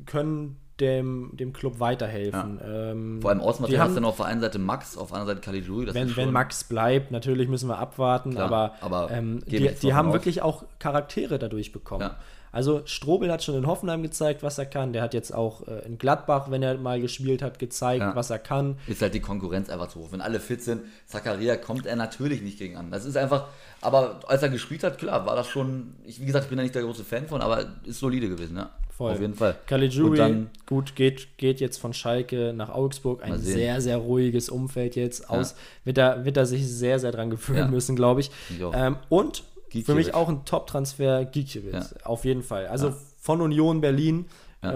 können dem, dem Club weiterhelfen.
Ja. Ähm, Vor allem Außenmaterial hast du dann auf der einen Seite Max, auf der anderen Seite Caligiuri.
Wenn, wenn Max bleibt, natürlich müssen wir abwarten, Klar, aber, aber ähm, die, die haben auf. wirklich auch Charaktere dadurch bekommen. Ja. Also Strobel hat schon in Hoffenheim gezeigt, was er kann. Der hat jetzt auch äh, in Gladbach, wenn er mal gespielt hat, gezeigt, ja. was er kann.
Ist halt die Konkurrenz einfach zu hoch. Wenn alle fit sind, Zakaria kommt er natürlich nicht gegen an. Das ist einfach, aber als er gespielt hat, klar, war das schon, ich, wie gesagt, ich bin da nicht der große Fan von, aber ist solide gewesen, ja.
Voll. Auf jeden Fall. Caligiuri, gut, geht, geht jetzt von Schalke nach Augsburg. Ein sehr, sehr ruhiges Umfeld jetzt. Aus, ja. wird, er, wird er sich sehr, sehr dran gewöhnen ja. müssen, glaube ich. ähm, und Gikiewicz. für mich auch ein Top-Transfer, Gikiewicz. Ja. Auf jeden Fall. Also von Union Berlin. Äh,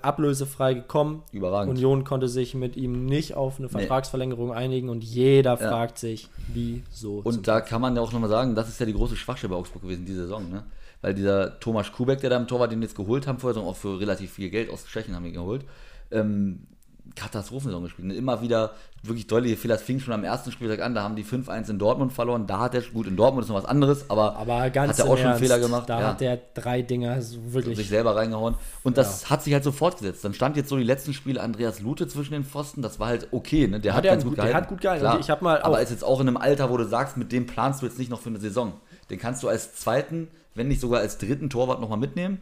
ablösefrei gekommen.
Überragend.
Union konnte sich mit ihm nicht auf eine Vertragsverlängerung nee. einigen und jeder fragt sich, wieso.
Und da kann man ja auch nochmal sagen, das ist ja die große Schwachstelle bei Augsburg gewesen, diese Saison. Ne? Weil dieser Thomas Kubek, der da im Torwart, den wir jetzt geholt haben, vorher auch für relativ viel Geld aus Tschechien haben wir ihn geholt, ähm, Katastrophensaison gespielt. Immer wieder wirklich deutliche Fehler. Das fing schon am ersten Spieltag an. Da haben die 5-1 in Dortmund verloren. Da hat er, gut, in Dortmund ist noch was anderes, aber,
aber ganz
hat er auch schon Ernst, Fehler gemacht.
Da ja. hat er drei Dinger so wirklich.
sich selber reingehauen. Und das ja. hat sich halt so fortgesetzt. Dann stand jetzt so die letzten Spiele Andreas Lute zwischen den Pfosten. Das war halt okay. Ne? Der hat, hat ganz gut, gut gehalten. Der hat gut gehalten. Klar,
ich hab mal
aber ist jetzt auch in einem Alter, wo du sagst, mit dem planst du jetzt nicht noch für eine Saison. Den kannst du als zweiten wenn nicht sogar als dritten Torwart nochmal mitnehmen.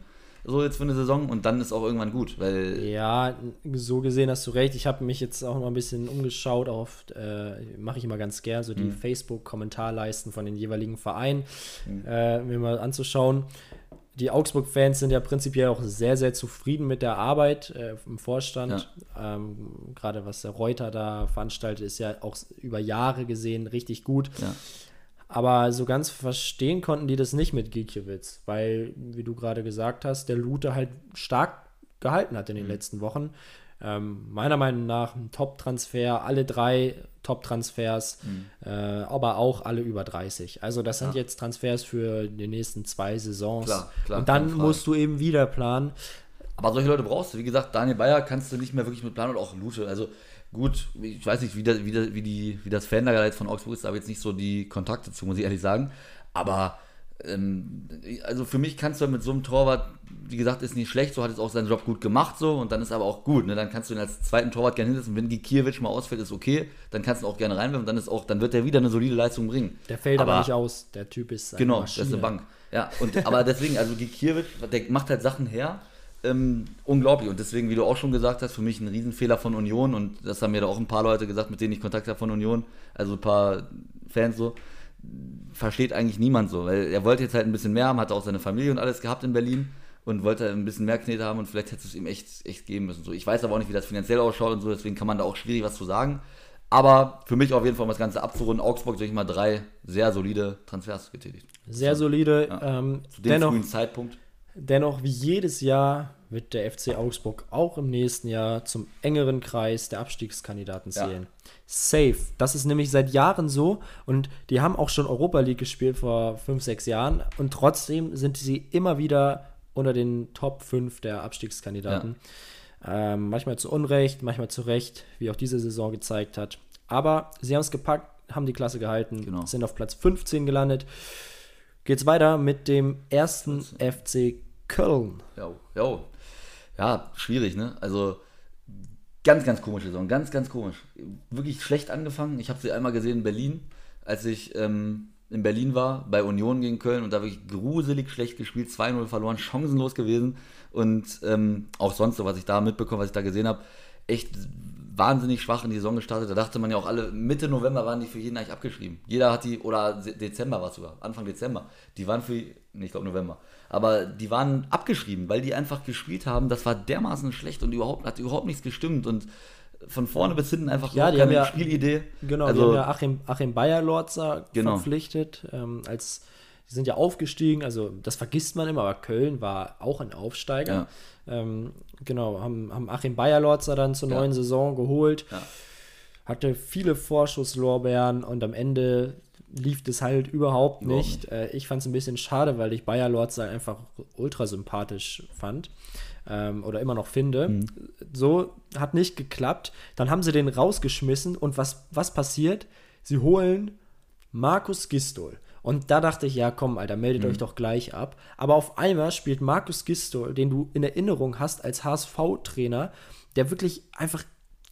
So jetzt für eine Saison und dann ist auch irgendwann gut, weil.
Ja, so gesehen hast du recht. Ich habe mich jetzt auch noch ein bisschen umgeschaut auf, äh, mache ich immer ganz gern, so die mhm. Facebook-Kommentarleisten von den jeweiligen Vereinen, mhm. äh, mir mal anzuschauen. Die Augsburg-Fans sind ja prinzipiell auch sehr, sehr zufrieden mit der Arbeit äh, im Vorstand. Ja. Ähm, Gerade was der Reuter da veranstaltet, ist ja auch über Jahre gesehen richtig gut. Ja. Aber so ganz verstehen konnten die das nicht mit Gikiewicz, weil, wie du gerade gesagt hast, der Lute halt stark gehalten hat in den mhm. letzten Wochen. Ähm, meiner Meinung nach ein Top-Transfer, alle drei Top-Transfers, mhm. äh, aber auch alle über 30. Also das sind ja. jetzt Transfers für die nächsten zwei Saisons. Klar, klar, Und dann musst du eben wieder planen.
Aber solche Leute brauchst du. Wie gesagt, Daniel Bayer kannst du nicht mehr wirklich mit planen und auch Lute. Also gut, ich weiß nicht, wie, das, wie, das, wie, die, wie das Fanlager jetzt von Augsburg ist, da habe ich jetzt nicht so die Kontakte zu, muss ich ehrlich sagen. Aber ähm, also für mich kannst du mit so einem Torwart, wie gesagt, ist nicht schlecht, so hat es auch seinen Job gut gemacht so und dann ist aber auch gut, ne? Dann kannst du ihn als zweiten Torwart gerne hinsetzen. Wenn Gikiewicz mal ausfällt, ist okay, dann kannst du ihn auch gerne reinwerfen, dann ist auch, dann wird er wieder eine solide Leistung bringen.
Der fällt aber, aber nicht aus, der Typ ist
eine Genau, Maschine. das ist eine Bank. Ja, und aber deswegen, also Gikiewicz, der macht halt Sachen her ähm, unglaublich. Und deswegen, wie du auch schon gesagt hast, für mich ein Riesenfehler von Union. Und das haben mir da auch ein paar Leute gesagt, mit denen ich Kontakt habe von Union. Also ein paar Fans so. Versteht eigentlich niemand so. Weil er wollte jetzt halt ein bisschen mehr haben, hatte auch seine Familie und alles gehabt in Berlin und wollte ein bisschen mehr Knete haben und vielleicht hätte es ihm echt, echt geben müssen. So, ich weiß aber auch nicht, wie das finanziell ausschaut und so, deswegen kann man da auch schwierig was zu sagen. Aber für mich auf jeden Fall, um das Ganze abzurunden, Augsburg, sage ich mal, drei sehr solide Transfers getätigt.
Sehr so, solide. Ja. Ähm,
Zu dem dennoch, frühen Zeitpunkt.
Dennoch, wie jedes Jahr, wird der FC Augsburg auch im nächsten Jahr zum engeren Kreis der Abstiegskandidaten zählen. Ja. Safe. Das ist nämlich seit Jahren so und die haben auch schon Europa League gespielt vor fünf, sechs Jahren und trotzdem sind sie immer wieder unter den Top 5 der Abstiegskandidaten. Ja. Ähm, manchmal zu Unrecht, manchmal zu Recht, wie auch diese Saison gezeigt hat. Aber sie haben es gepackt, haben die Klasse gehalten, genau. sind auf Platz 15 gelandet. geht's weiter mit dem ersten FC Köln.
Ja, ja. Ja, schwierig, ne? Also ganz, ganz komische Saison, ganz, ganz komisch. Wirklich schlecht angefangen. Ich habe sie einmal gesehen in Berlin, als ich ähm, in Berlin war, bei Union gegen Köln und da wirklich gruselig schlecht gespielt, 2-0 verloren, chancenlos gewesen und ähm, auch sonst so, was ich da mitbekomme, was ich da gesehen habe, echt wahnsinnig schwach in die Saison gestartet. Da dachte man ja auch alle, Mitte November waren die für jeden eigentlich abgeschrieben. Jeder hat die, oder Dezember war es sogar, Anfang Dezember, die waren für, nee, ich glaube November, aber die waren abgeschrieben, weil die einfach gespielt haben. Das war dermaßen schlecht und überhaupt, hat überhaupt nichts gestimmt und von vorne bis hinten einfach
ja, die
keine
haben ja,
Spielidee.
Genau, also, die haben ja Achim, Achim Bayer-Lorzer genau. verpflichtet, ähm, als die sind ja aufgestiegen, also das vergisst man immer, aber Köln war auch ein Aufsteiger. Ja. Ähm, genau, haben, haben Achim Bayerlorzer dann zur ja. neuen Saison geholt. Ja. Hatte viele Vorschusslorbeeren und am Ende lief das halt überhaupt nicht. Äh, ich fand es ein bisschen schade, weil ich Bayerlorzer einfach ultra sympathisch fand. Ähm, oder immer noch finde. Mhm. So hat nicht geklappt. Dann haben sie den rausgeschmissen und was, was passiert? Sie holen Markus Gistol. Und da dachte ich, ja, komm, Alter, meldet mhm. euch doch gleich ab. Aber auf einmal spielt Markus Gistol, den du in Erinnerung hast als HSV-Trainer, der wirklich einfach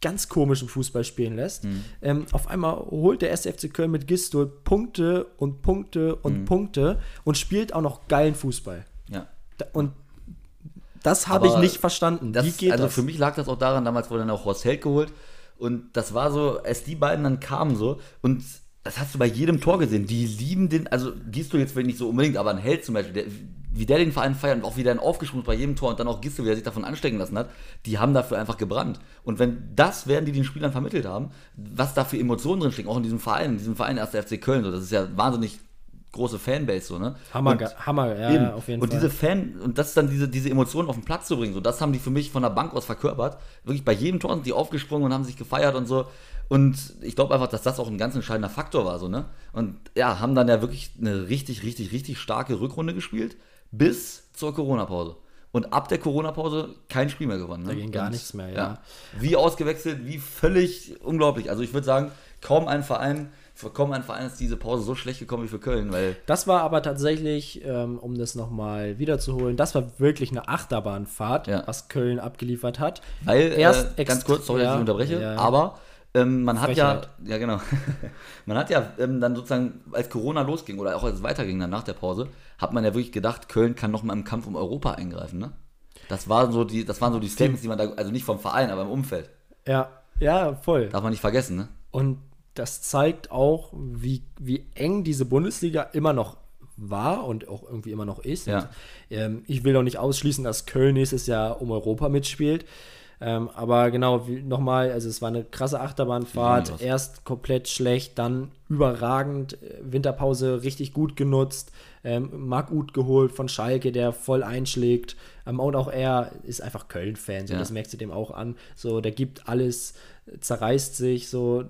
ganz komischen Fußball spielen lässt. Mhm. Ähm, auf einmal holt der SFC Köln mit Gistol Punkte und Punkte und mhm. Punkte und spielt auch noch geilen Fußball.
Ja.
Und das habe ich nicht verstanden.
Das,
Wie geht
also
das?
für mich lag das auch daran, damals wurde dann auch Horst Held geholt. Und das war so, als die beiden dann kamen so und das hast du bei jedem Tor gesehen. Die lieben den, also Gisto jetzt nicht so unbedingt, aber ein Held zum Beispiel, der, wie der den Verein feiert und auch wie der aufgesprungen ist bei jedem Tor und dann auch Gisto, wie er sich davon anstecken lassen hat, die haben dafür einfach gebrannt. Und wenn das werden die den Spielern vermittelt haben, was da für Emotionen drinstecken, auch in diesem Verein, in diesem Verein 1. FC Köln, so, das ist ja wahnsinnig große Fanbase, so, ne?
Hammer, und, Hammer, ja,
eben.
auf jeden
und
Fall.
Und diese Fan, und das dann diese, diese Emotionen auf den Platz zu bringen, so, das haben die für mich von der Bank aus verkörpert. Wirklich bei jedem Tor sind die aufgesprungen und haben sich gefeiert und so. Und ich glaube einfach, dass das auch ein ganz entscheidender Faktor war, so, ne? Und ja, haben dann ja wirklich eine richtig, richtig, richtig starke Rückrunde gespielt, bis zur Corona-Pause. Und ab der Corona-Pause kein Spiel mehr gewonnen. Ne?
Da ging gar und, nichts mehr, ja. ja.
Wie ausgewechselt, wie völlig unglaublich. Also ich würde sagen, kaum ein Verein kaum ein Verein ist diese Pause so schlecht gekommen wie für Köln, weil.
Das war aber tatsächlich, ähm, um das nochmal wiederzuholen, das war wirklich eine Achterbahnfahrt, ja. was Köln abgeliefert hat.
Weil, Erst äh, ganz kurz, sorry, ja, dass ich unterbreche, ja. aber ähm, man hat Frechheit. ja, ja genau, man hat ja ähm, dann sozusagen, als Corona losging oder auch als es weiterging dann nach der Pause, hat man ja wirklich gedacht, Köln kann nochmal im Kampf um Europa eingreifen, ne? Das, war so die, das waren so die Statements, die man da, also nicht vom Verein, aber im Umfeld.
Ja, ja, voll.
Darf man nicht vergessen, ne?
Und das zeigt auch, wie, wie eng diese Bundesliga immer noch war und auch irgendwie immer noch ist.
Ja.
Und, ähm, ich will auch nicht ausschließen, dass Köln nächstes Jahr um Europa mitspielt. Ähm, aber genau, nochmal, also es war eine krasse Achterbahnfahrt. Erst komplett schlecht, dann überragend. Äh, Winterpause richtig gut genutzt. Ähm, Marc Uth geholt von Schalke, der voll einschlägt. Ähm, und auch er ist einfach Köln-Fan, so, ja. das merkst du dem auch an. So, der gibt alles, zerreißt sich, so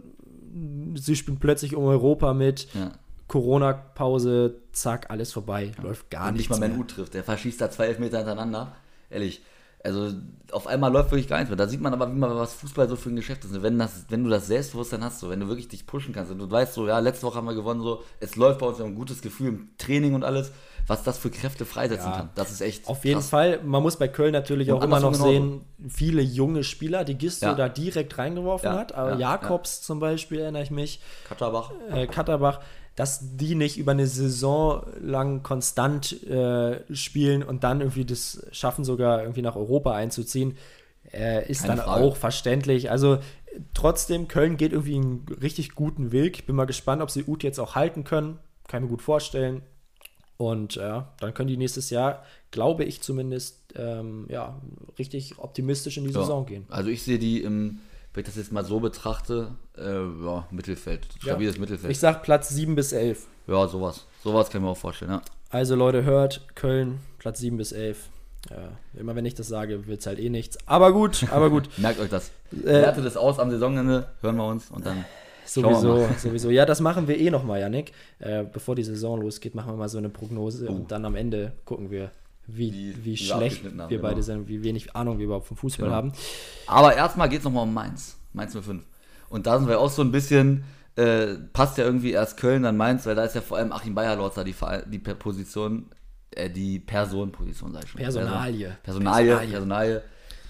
sie spielen plötzlich um Europa mit. Ja. Corona-Pause, zack, alles vorbei. Ja. Läuft gar
Und
nicht
mal Menu trifft. Der verschießt da zwei Elfmeter hintereinander. Ehrlich. Also auf einmal läuft wirklich gar nichts mehr. Da sieht man aber, wie man was Fußball so für ein Geschäft ist. Wenn, das, wenn du das Selbstbewusstsein hast, so, wenn du wirklich dich pushen kannst und du weißt so, ja, letzte Woche haben wir gewonnen, so, es läuft bei uns, wir haben ein gutes Gefühl im Training und alles, was das für Kräfte freisetzen ja, kann. Das ist echt.
Auf jeden krass. Fall, man muss bei Köln natürlich und auch immer noch genauso. sehen, viele junge Spieler, die Gisto ja. da direkt reingeworfen ja, hat. Aber Jakobs zum Beispiel erinnere ich mich.
Katterbach.
Äh, Katterbach dass die nicht über eine Saison lang konstant äh, spielen und dann irgendwie das schaffen, sogar irgendwie nach Europa einzuziehen, äh, ist Keine dann Frage. auch verständlich. Also trotzdem, Köln geht irgendwie einen richtig guten Weg. Ich bin mal gespannt, ob sie Ut jetzt auch halten können. Kann ich mir gut vorstellen. Und äh, dann können die nächstes Jahr, glaube ich zumindest, ähm, ja, richtig optimistisch in die ja. Saison gehen.
Also ich sehe die im wenn ich das jetzt mal so betrachte, äh, ja, Mittelfeld, stabiles
ja.
Mittelfeld.
Ich sag Platz 7 bis 11.
Ja, sowas. Sowas kann ich mir auch vorstellen, ja.
Also Leute, hört, Köln, Platz 7 bis 11. Ja, immer wenn ich das sage, wird es halt eh nichts. Aber gut, aber gut.
Merkt euch das. Äh, Wertet es aus am Saisonende, hören wir uns und dann.
Sowieso, sowieso. Ja, das machen wir eh nochmal, Janik. Äh, bevor die Saison losgeht, machen wir mal so eine Prognose uh. und dann am Ende gucken wir, wie, wie, wie schlecht wir, wir beide genau. sind, wie wenig Ahnung wir überhaupt vom Fußball genau. haben.
Aber erstmal geht es nochmal um Mainz. Mainz 05. Und da sind wir auch so ein bisschen äh, passt ja irgendwie erst Köln, dann Mainz, weil da ist ja vor allem Achim Bayerlotzer die, die Position, äh, die Personenposition, sag ich schon.
Personalie.
Personalie, Personalie. Personalie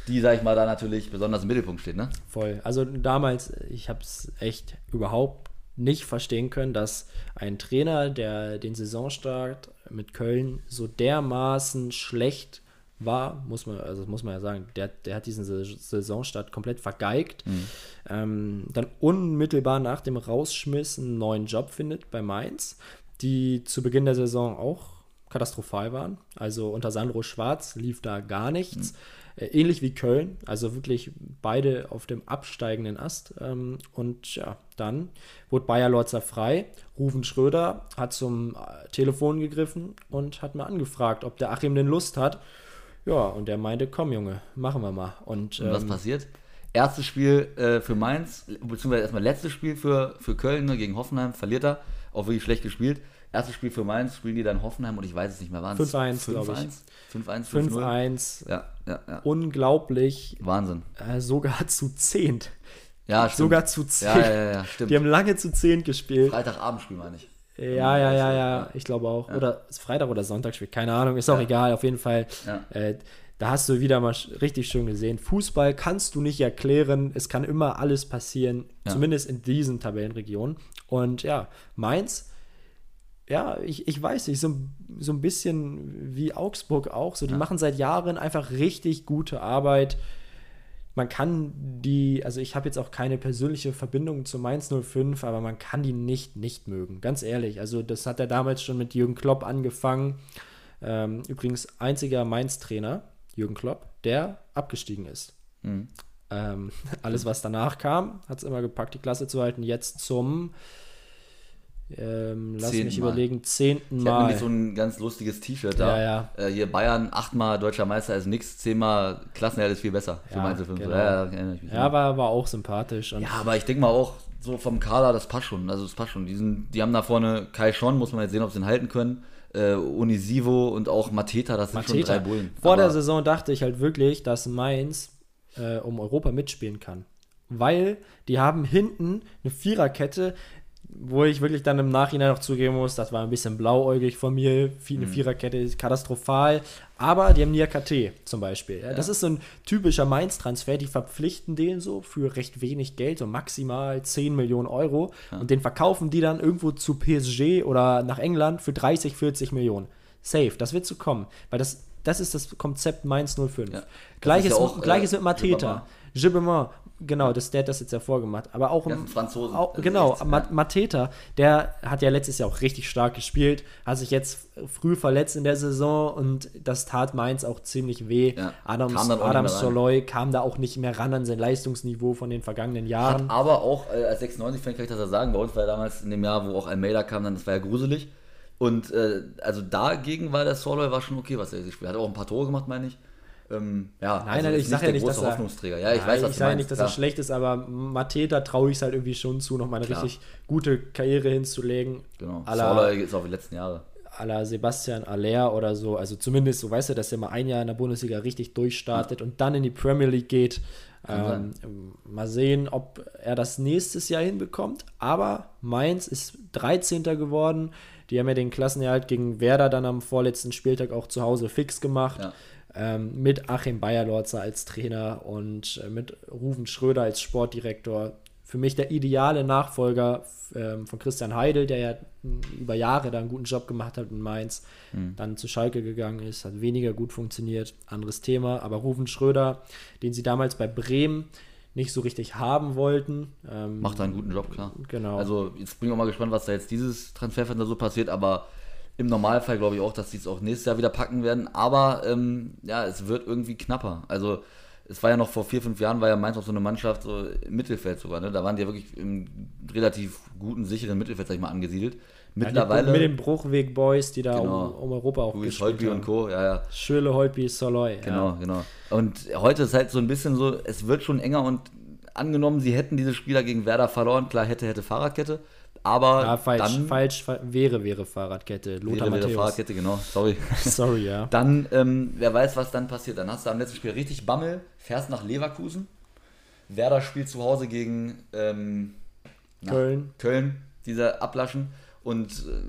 die, sag ich mal, da natürlich besonders im Mittelpunkt steht, ne?
Voll. Also damals, ich habe es echt überhaupt nicht verstehen können, dass ein Trainer, der den Saisonstart mit Köln so dermaßen schlecht war, muss man, also muss man ja sagen, der, der hat diesen Saisonstart komplett vergeigt. Mhm. Ähm, dann unmittelbar nach dem Rausschmiss einen neuen Job findet bei Mainz, die zu Beginn der Saison auch katastrophal waren. Also unter Sandro Schwarz lief da gar nichts. Mhm. Äh, ähnlich wie Köln, also wirklich beide auf dem absteigenden Ast. Ähm, und ja, dann wurde Bayer Lorzer frei. Rufen Schröder hat zum äh, Telefon gegriffen und hat mal angefragt, ob der Achim denn Lust hat. Ja, und der meinte, komm Junge, machen wir mal. Und,
und was ähm, passiert? Erstes Spiel äh, für Mainz, beziehungsweise erstmal letztes Spiel für, für Köln ne, gegen Hoffenheim, verliert er, auch wirklich schlecht gespielt. Erstes Spiel für Mainz, spielen die dann Hoffenheim und ich weiß es nicht mehr, waren
es 5-1, glaube
ich. 5-1,
5-1.
Ja, ja, ja.
Unglaublich.
Wahnsinn.
Äh, sogar zu zehnt.
Ja, stimmt.
Sogar zu zehnt.
Ja, ja, ja, stimmt.
Die haben lange zu zehnt gespielt.
Freitagabendspiel meine ich.
Ja, ja, ja, ja, ich glaube auch. Ja. Oder Freitag oder Sonntagsspiel, keine Ahnung, ist auch egal, auf jeden Fall. Äh, da hast du wieder mal richtig schön gesehen. Fußball kannst du nicht erklären, es kann immer alles passieren, zumindest in diesen Tabellenregionen. Und ja, Mainz ja, ich, ich weiß nicht, so, so ein bisschen wie Augsburg auch. So, die ja. machen seit Jahren einfach richtig gute Arbeit. Man kann die, also ich habe jetzt auch keine persönliche Verbindung zu Mainz 05, aber man kann die nicht nicht mögen, ganz ehrlich. Also das hat er damals schon mit Jürgen Klopp angefangen. Ähm, übrigens einziger Mainz-Trainer, Jürgen Klopp, der abgestiegen ist. Mhm. Ähm, alles, was danach kam, hat es immer gepackt, die Klasse zu halten. Jetzt zum ähm, lass Zehnten mich überlegen, zehnten Mal. Ich
nämlich so ein ganz lustiges T-Shirt da.
Ja,
ja. Äh, hier Bayern, achtmal deutscher Meister ist nix, zehnmal Klassenerhalt ist viel besser
für ja, Mainz Genau. Ja, ja war, war auch sympathisch.
ja, aber ich denke mal auch so vom Kader, das passt schon. Also das passt schon. Die, sind, die haben da vorne Kai Schon, muss man jetzt sehen, ob sie ihn halten können. Äh, Unisivo und auch Mateta, das sind Mateta. schon drei Bullen.
Vor aber der Saison dachte ich halt wirklich, dass Mainz äh, um Europa mitspielen kann weil die haben hinten eine Viererkette, wo ich wirklich dann im Nachhinein noch zugeben muss, das war ein bisschen blauäugig von mir. Eine mhm. Viererkette ist katastrophal. Aber die haben Niakate zum Beispiel. Ja, das ist so ein typischer Mainz-Transfer. Die verpflichten den so für recht wenig Geld, so maximal 10 Millionen Euro. Ja. Und den verkaufen die dann irgendwo zu PSG oder nach England für 30, 40 Millionen. Safe, das wird zu kommen. Weil das, das ist das Konzept Mainz 05. Ja. Gleiches, ja auch, gleiches äh, mit Mateta. Gibbermann genau, das, der hat das jetzt ja vorgemacht. Aber auch
im. Franzosen.
Auch, genau, ja. Mateta, der hat ja letztes Jahr auch richtig stark gespielt, hat sich jetzt früh verletzt in der Saison und das tat Mainz auch ziemlich weh. Ja. Adams, Adam Soloy kam da auch nicht mehr ran an sein Leistungsniveau von den vergangenen Jahren.
Hat aber auch äh, als 96-Fan kann ich das ja sagen, bei uns war ja damals in dem Jahr, wo auch Almeida kam, dann das war ja gruselig. Und äh, also dagegen war der Soloy war schon okay, was er gespielt hat. Hat auch ein paar Tore gemacht, meine ich. Ähm, ja,
nein, also ich sage ja nicht, dass er,
Hoffnungsträger. Ja, ich nein, weiß, was
ich sage ja nicht, dass klar. er schlecht ist, aber Mateta traue ich es halt irgendwie schon zu, noch mal eine klar. richtig gute Karriere hinzulegen.
Genau. Solar ist auch die letzten Jahre.
A la Sebastian Aller oder so. Also zumindest, so weißt du, dass er mal ein Jahr in der Bundesliga richtig durchstartet ja. und dann in die Premier League geht. Ähm, mal sehen, ob er das nächstes Jahr hinbekommt. Aber Mainz ist 13. geworden. Die haben ja den Klassenerhalt gegen Werder dann am vorletzten Spieltag auch zu Hause fix gemacht. Ja ähm, mit Achim Bayerlorzer als Trainer und äh, mit Ruven Schröder als Sportdirektor. Für mich der ideale Nachfolger ähm, von Christian Heidel, der ja über Jahre da einen guten Job gemacht hat in Mainz, mhm. dann zu Schalke gegangen ist, hat weniger gut funktioniert, anderes Thema. Aber Ruven Schröder, den sie damals bei Bremen nicht so richtig haben wollten.
Ähm, Macht einen guten Job, klar.
Genau.
Also jetzt bin ich auch mal gespannt, was da jetzt dieses Transferfenster so passiert, aber im Normalfall glaube ich auch, dass sie es auch nächstes Jahr wieder packen werden. Aber ähm, ja, es wird irgendwie knapper. Also es war ja noch vor vier, fünf Jahren, war ja Mainz auch so eine Mannschaft so im Mittelfeld sogar. Ne? Da waren die ja wirklich im relativ guten, sicheren Mittelfeld, sag ich mal, angesiedelt.
Mittlerweile. Ja, mit den Bruchweg-Boys, die da genau. um, um, Europa auch
Luis Holtby und Co., ja, ja.
Schöle, Holtby, Soloy.
Genau, ja. genau. Und heute ist halt so ein bisschen so, es wird schon enger und angenommen, sie hätten diese Spieler gegen Werder verloren, klar, hätte, hätte Fahrradkette. Aber
ja, falsch, dann, falsch, wäre, wäre Fahrradkette.
Lothar wäre, wäre Fahrradkette, genau. Sorry.
Sorry, ja.
Dann, ähm, wer weiß, was dann passiert. Dann hast du am letzten Spiel richtig Bammel, fährst nach Leverkusen. Werder spielt zu Hause gegen, ähm,
Köln.
Köln, dieser Ablaschen. Und äh,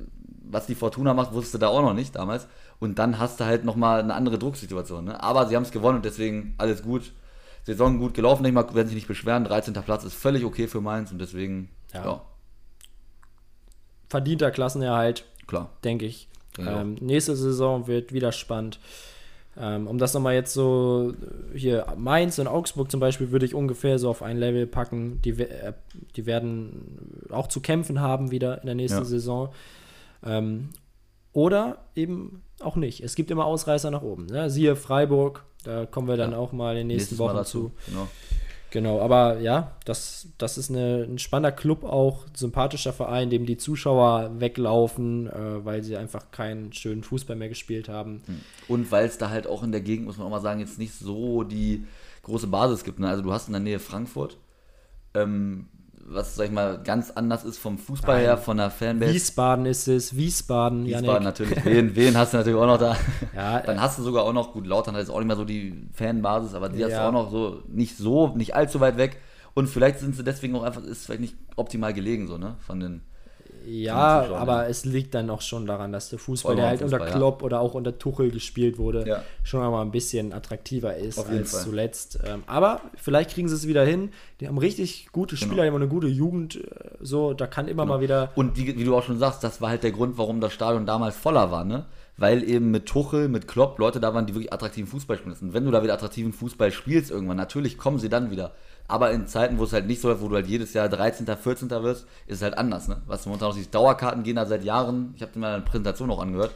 was die Fortuna macht, wusste da auch noch nicht damals. Und dann hast du halt nochmal eine andere Drucksituation. Ne? Aber sie haben es gewonnen und deswegen alles gut. Saison gut gelaufen, denke ich mal, werden sich nicht beschweren. 13. Platz ist völlig okay für Mainz und deswegen,
Ja.
ja,
Verdienter Klassenerhalt,
klar.
denke ich.
Ja.
Ähm, nächste Saison wird wieder spannend. Ähm, um das nochmal jetzt so, hier Mainz und Augsburg zum Beispiel würde ich ungefähr so auf ein Level packen. Die, äh, die werden auch zu kämpfen haben wieder in der nächsten
Ja.
Saison. Ähm, oder eben auch nicht. Es gibt immer Ausreißer nach oben. Ne? Siehe Freiburg, da kommen wir dann
Ja.
auch mal in den nächsten
Nächstes
Wochen
dazu.
zu.
Genau.
Genau, aber ja, das, das ist eine, ein spannender Club auch, sympathischer Verein, dem die Zuschauer weglaufen, äh, weil sie einfach keinen schönen Fußball mehr gespielt haben.
Und weil es da halt auch in der Gegend, muss man auch mal sagen, jetzt nicht so die große Basis gibt. Ne? Also du hast in der Nähe Frankfurt, ähm, was, sag ich mal, ganz anders ist vom Fußball
Nein.
her, von der Fanbase.
Wiesbaden ist es, Wiesbaden,
Wiesbaden
Janik.
natürlich. Wen, wen hast du natürlich auch noch da?
Ja,
Dann hast du sogar auch noch, gut, Lautern hat jetzt auch nicht mehr so die Fanbasis, aber die hast du
Ja.
auch noch so, nicht so, nicht allzu weit weg. Und vielleicht sind sie deswegen auch einfach, ist vielleicht nicht optimal gelegen, so, ne? Von den.
Ja, aber
ja.
es liegt dann auch schon daran, dass der Fußball, der halt unter
Fußball, ja.
Klopp oder auch unter Tuchel gespielt wurde,
Ja.
schon einmal ein bisschen attraktiver ist als
Fall.
zuletzt. Ähm, aber vielleicht kriegen sie es wieder hin. Die haben richtig gute Spieler,
Genau.
die haben eine gute Jugend. äh, So, da kann immer mal wieder.
Und wie, wie du auch schon sagst, das war halt der Grund, warum das Stadion damals voller war, ne? Weil eben mit Tuchel, mit Klopp Leute da waren, die wirklich attraktiven Fußball spielen. Und wenn du da wieder attraktiven Fußball spielst irgendwann, natürlich kommen sie dann wieder. Aber in Zeiten, wo es halt nicht so läuft, wo du halt jedes Jahr 13., 14. wirst, ist es halt anders, ne? Was momentan noch die Dauerkarten gehen da seit Jahren, ich habe dir mal eine Präsentation auch angehört,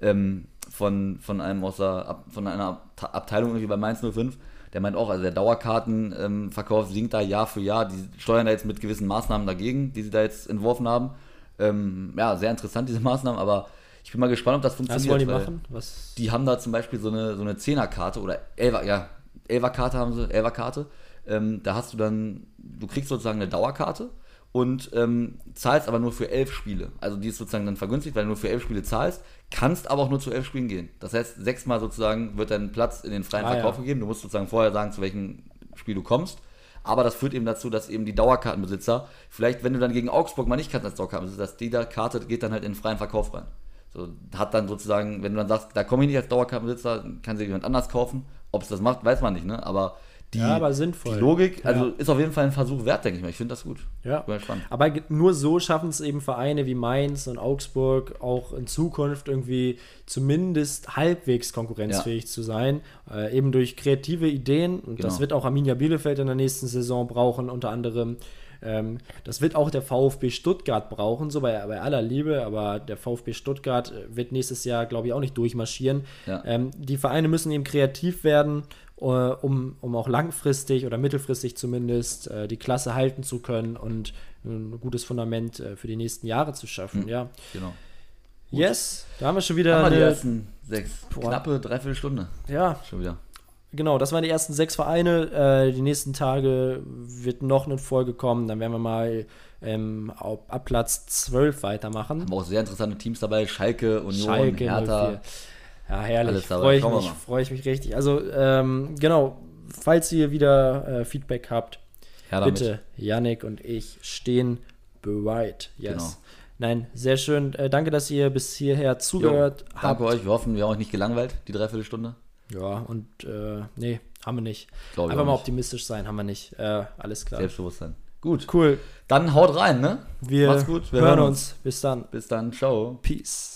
ähm, von, von einem aus der, von einer Abte- Abteilung irgendwie bei Mainz 05, der meint auch, also der Dauerkartenverkauf ähm, sinkt da Jahr für Jahr, die steuern da jetzt mit gewissen Maßnahmen dagegen, die sie da jetzt entworfen haben. Ähm, ja, sehr interessant, diese Maßnahmen, aber ich bin mal gespannt, ob das funktioniert.
Was wollen die machen? Was?
Die haben da zum Beispiel so eine, so eine Zehnerkarte oder Elfer, ja, Elferkarte haben sie, Elferkarte. Ähm, da hast du dann, du kriegst sozusagen eine Dauerkarte und ähm, zahlst aber nur für elf Spiele. Also die ist sozusagen dann vergünstigt, weil du nur für elf Spiele zahlst, kannst aber auch nur zu elf Spielen gehen. Das heißt, sechsmal sozusagen wird dein Platz in den freien
Ah,
Verkauf
ja.
gegeben. Du musst sozusagen vorher sagen, zu welchem Spiel du kommst. Aber das führt eben dazu, dass eben die Dauerkartenbesitzer, vielleicht wenn du dann gegen Augsburg mal nicht kannst als Dauerkartenbesitzer, dass die da Karte geht dann halt in den freien Verkauf rein. So, hat dann sozusagen, wenn du dann sagst, da komme ich nicht als Dauerkartenbesitzer, kann sich jemand anders kaufen. Ob es das macht, weiß man nicht, ne? Aber die,
Ja, aber sinnvoll.
die Logik, also
Ja.
ist auf jeden Fall ein Versuch wert, denke ich mal. Ich finde das gut.
Ja. Aber nur so schaffen es eben Vereine wie Mainz und Augsburg auch in Zukunft irgendwie zumindest halbwegs konkurrenzfähig zu sein. Äh, eben durch kreative Ideen. Und das
Genau.
wird auch Arminia Bielefeld in der nächsten Saison brauchen, unter anderem. Ähm, das wird auch der VfB Stuttgart brauchen, so bei, bei aller Liebe, aber der VfB Stuttgart äh, wird nächstes Jahr, glaube ich, auch nicht durchmarschieren.
Ja.
Ähm, die Vereine müssen eben kreativ werden, um, um auch langfristig oder mittelfristig zumindest äh, die Klasse halten zu können und ein gutes Fundament äh, für die nächsten Jahre zu schaffen. Ja.
Genau.
Yes, da haben wir schon wieder
Haben wir die ersten sechs,
Boah.
knappe Dreiviertelstunde
ja,
schon wieder.
genau, das waren die ersten sechs Vereine. Äh, die nächsten Tage wird noch eine Folge kommen. Dann werden wir mal ähm, auf, ab Platz 12 weitermachen.
Haben auch sehr interessante Teams dabei, Schalke, Union,
Schalke
Hertha.
04. Ja, herrlich. Freue ich, mich, freu ich mich richtig. Also, ähm, genau, falls ihr wieder äh, Feedback habt,
Her damit.
bitte, Yannick und ich stehen bereit. Yes.
Genau.
Nein, sehr schön. Äh, danke, dass ihr bis hierher
Jo,
zugehört habt.
danke euch. Wir hoffen, wir haben euch nicht gelangweilt, die Dreiviertelstunde.
Ja, und äh, nee, haben wir nicht.
Glaub ich
Einfach mal
nicht.
optimistisch sein, haben wir nicht. Äh, alles klar.
Selbstbewusstsein. Gut.
Cool.
Dann haut rein, ne?
Wir
Macht's gut. Wir
hören
hören
uns. Bis dann.
Bis dann. Ciao.
Peace.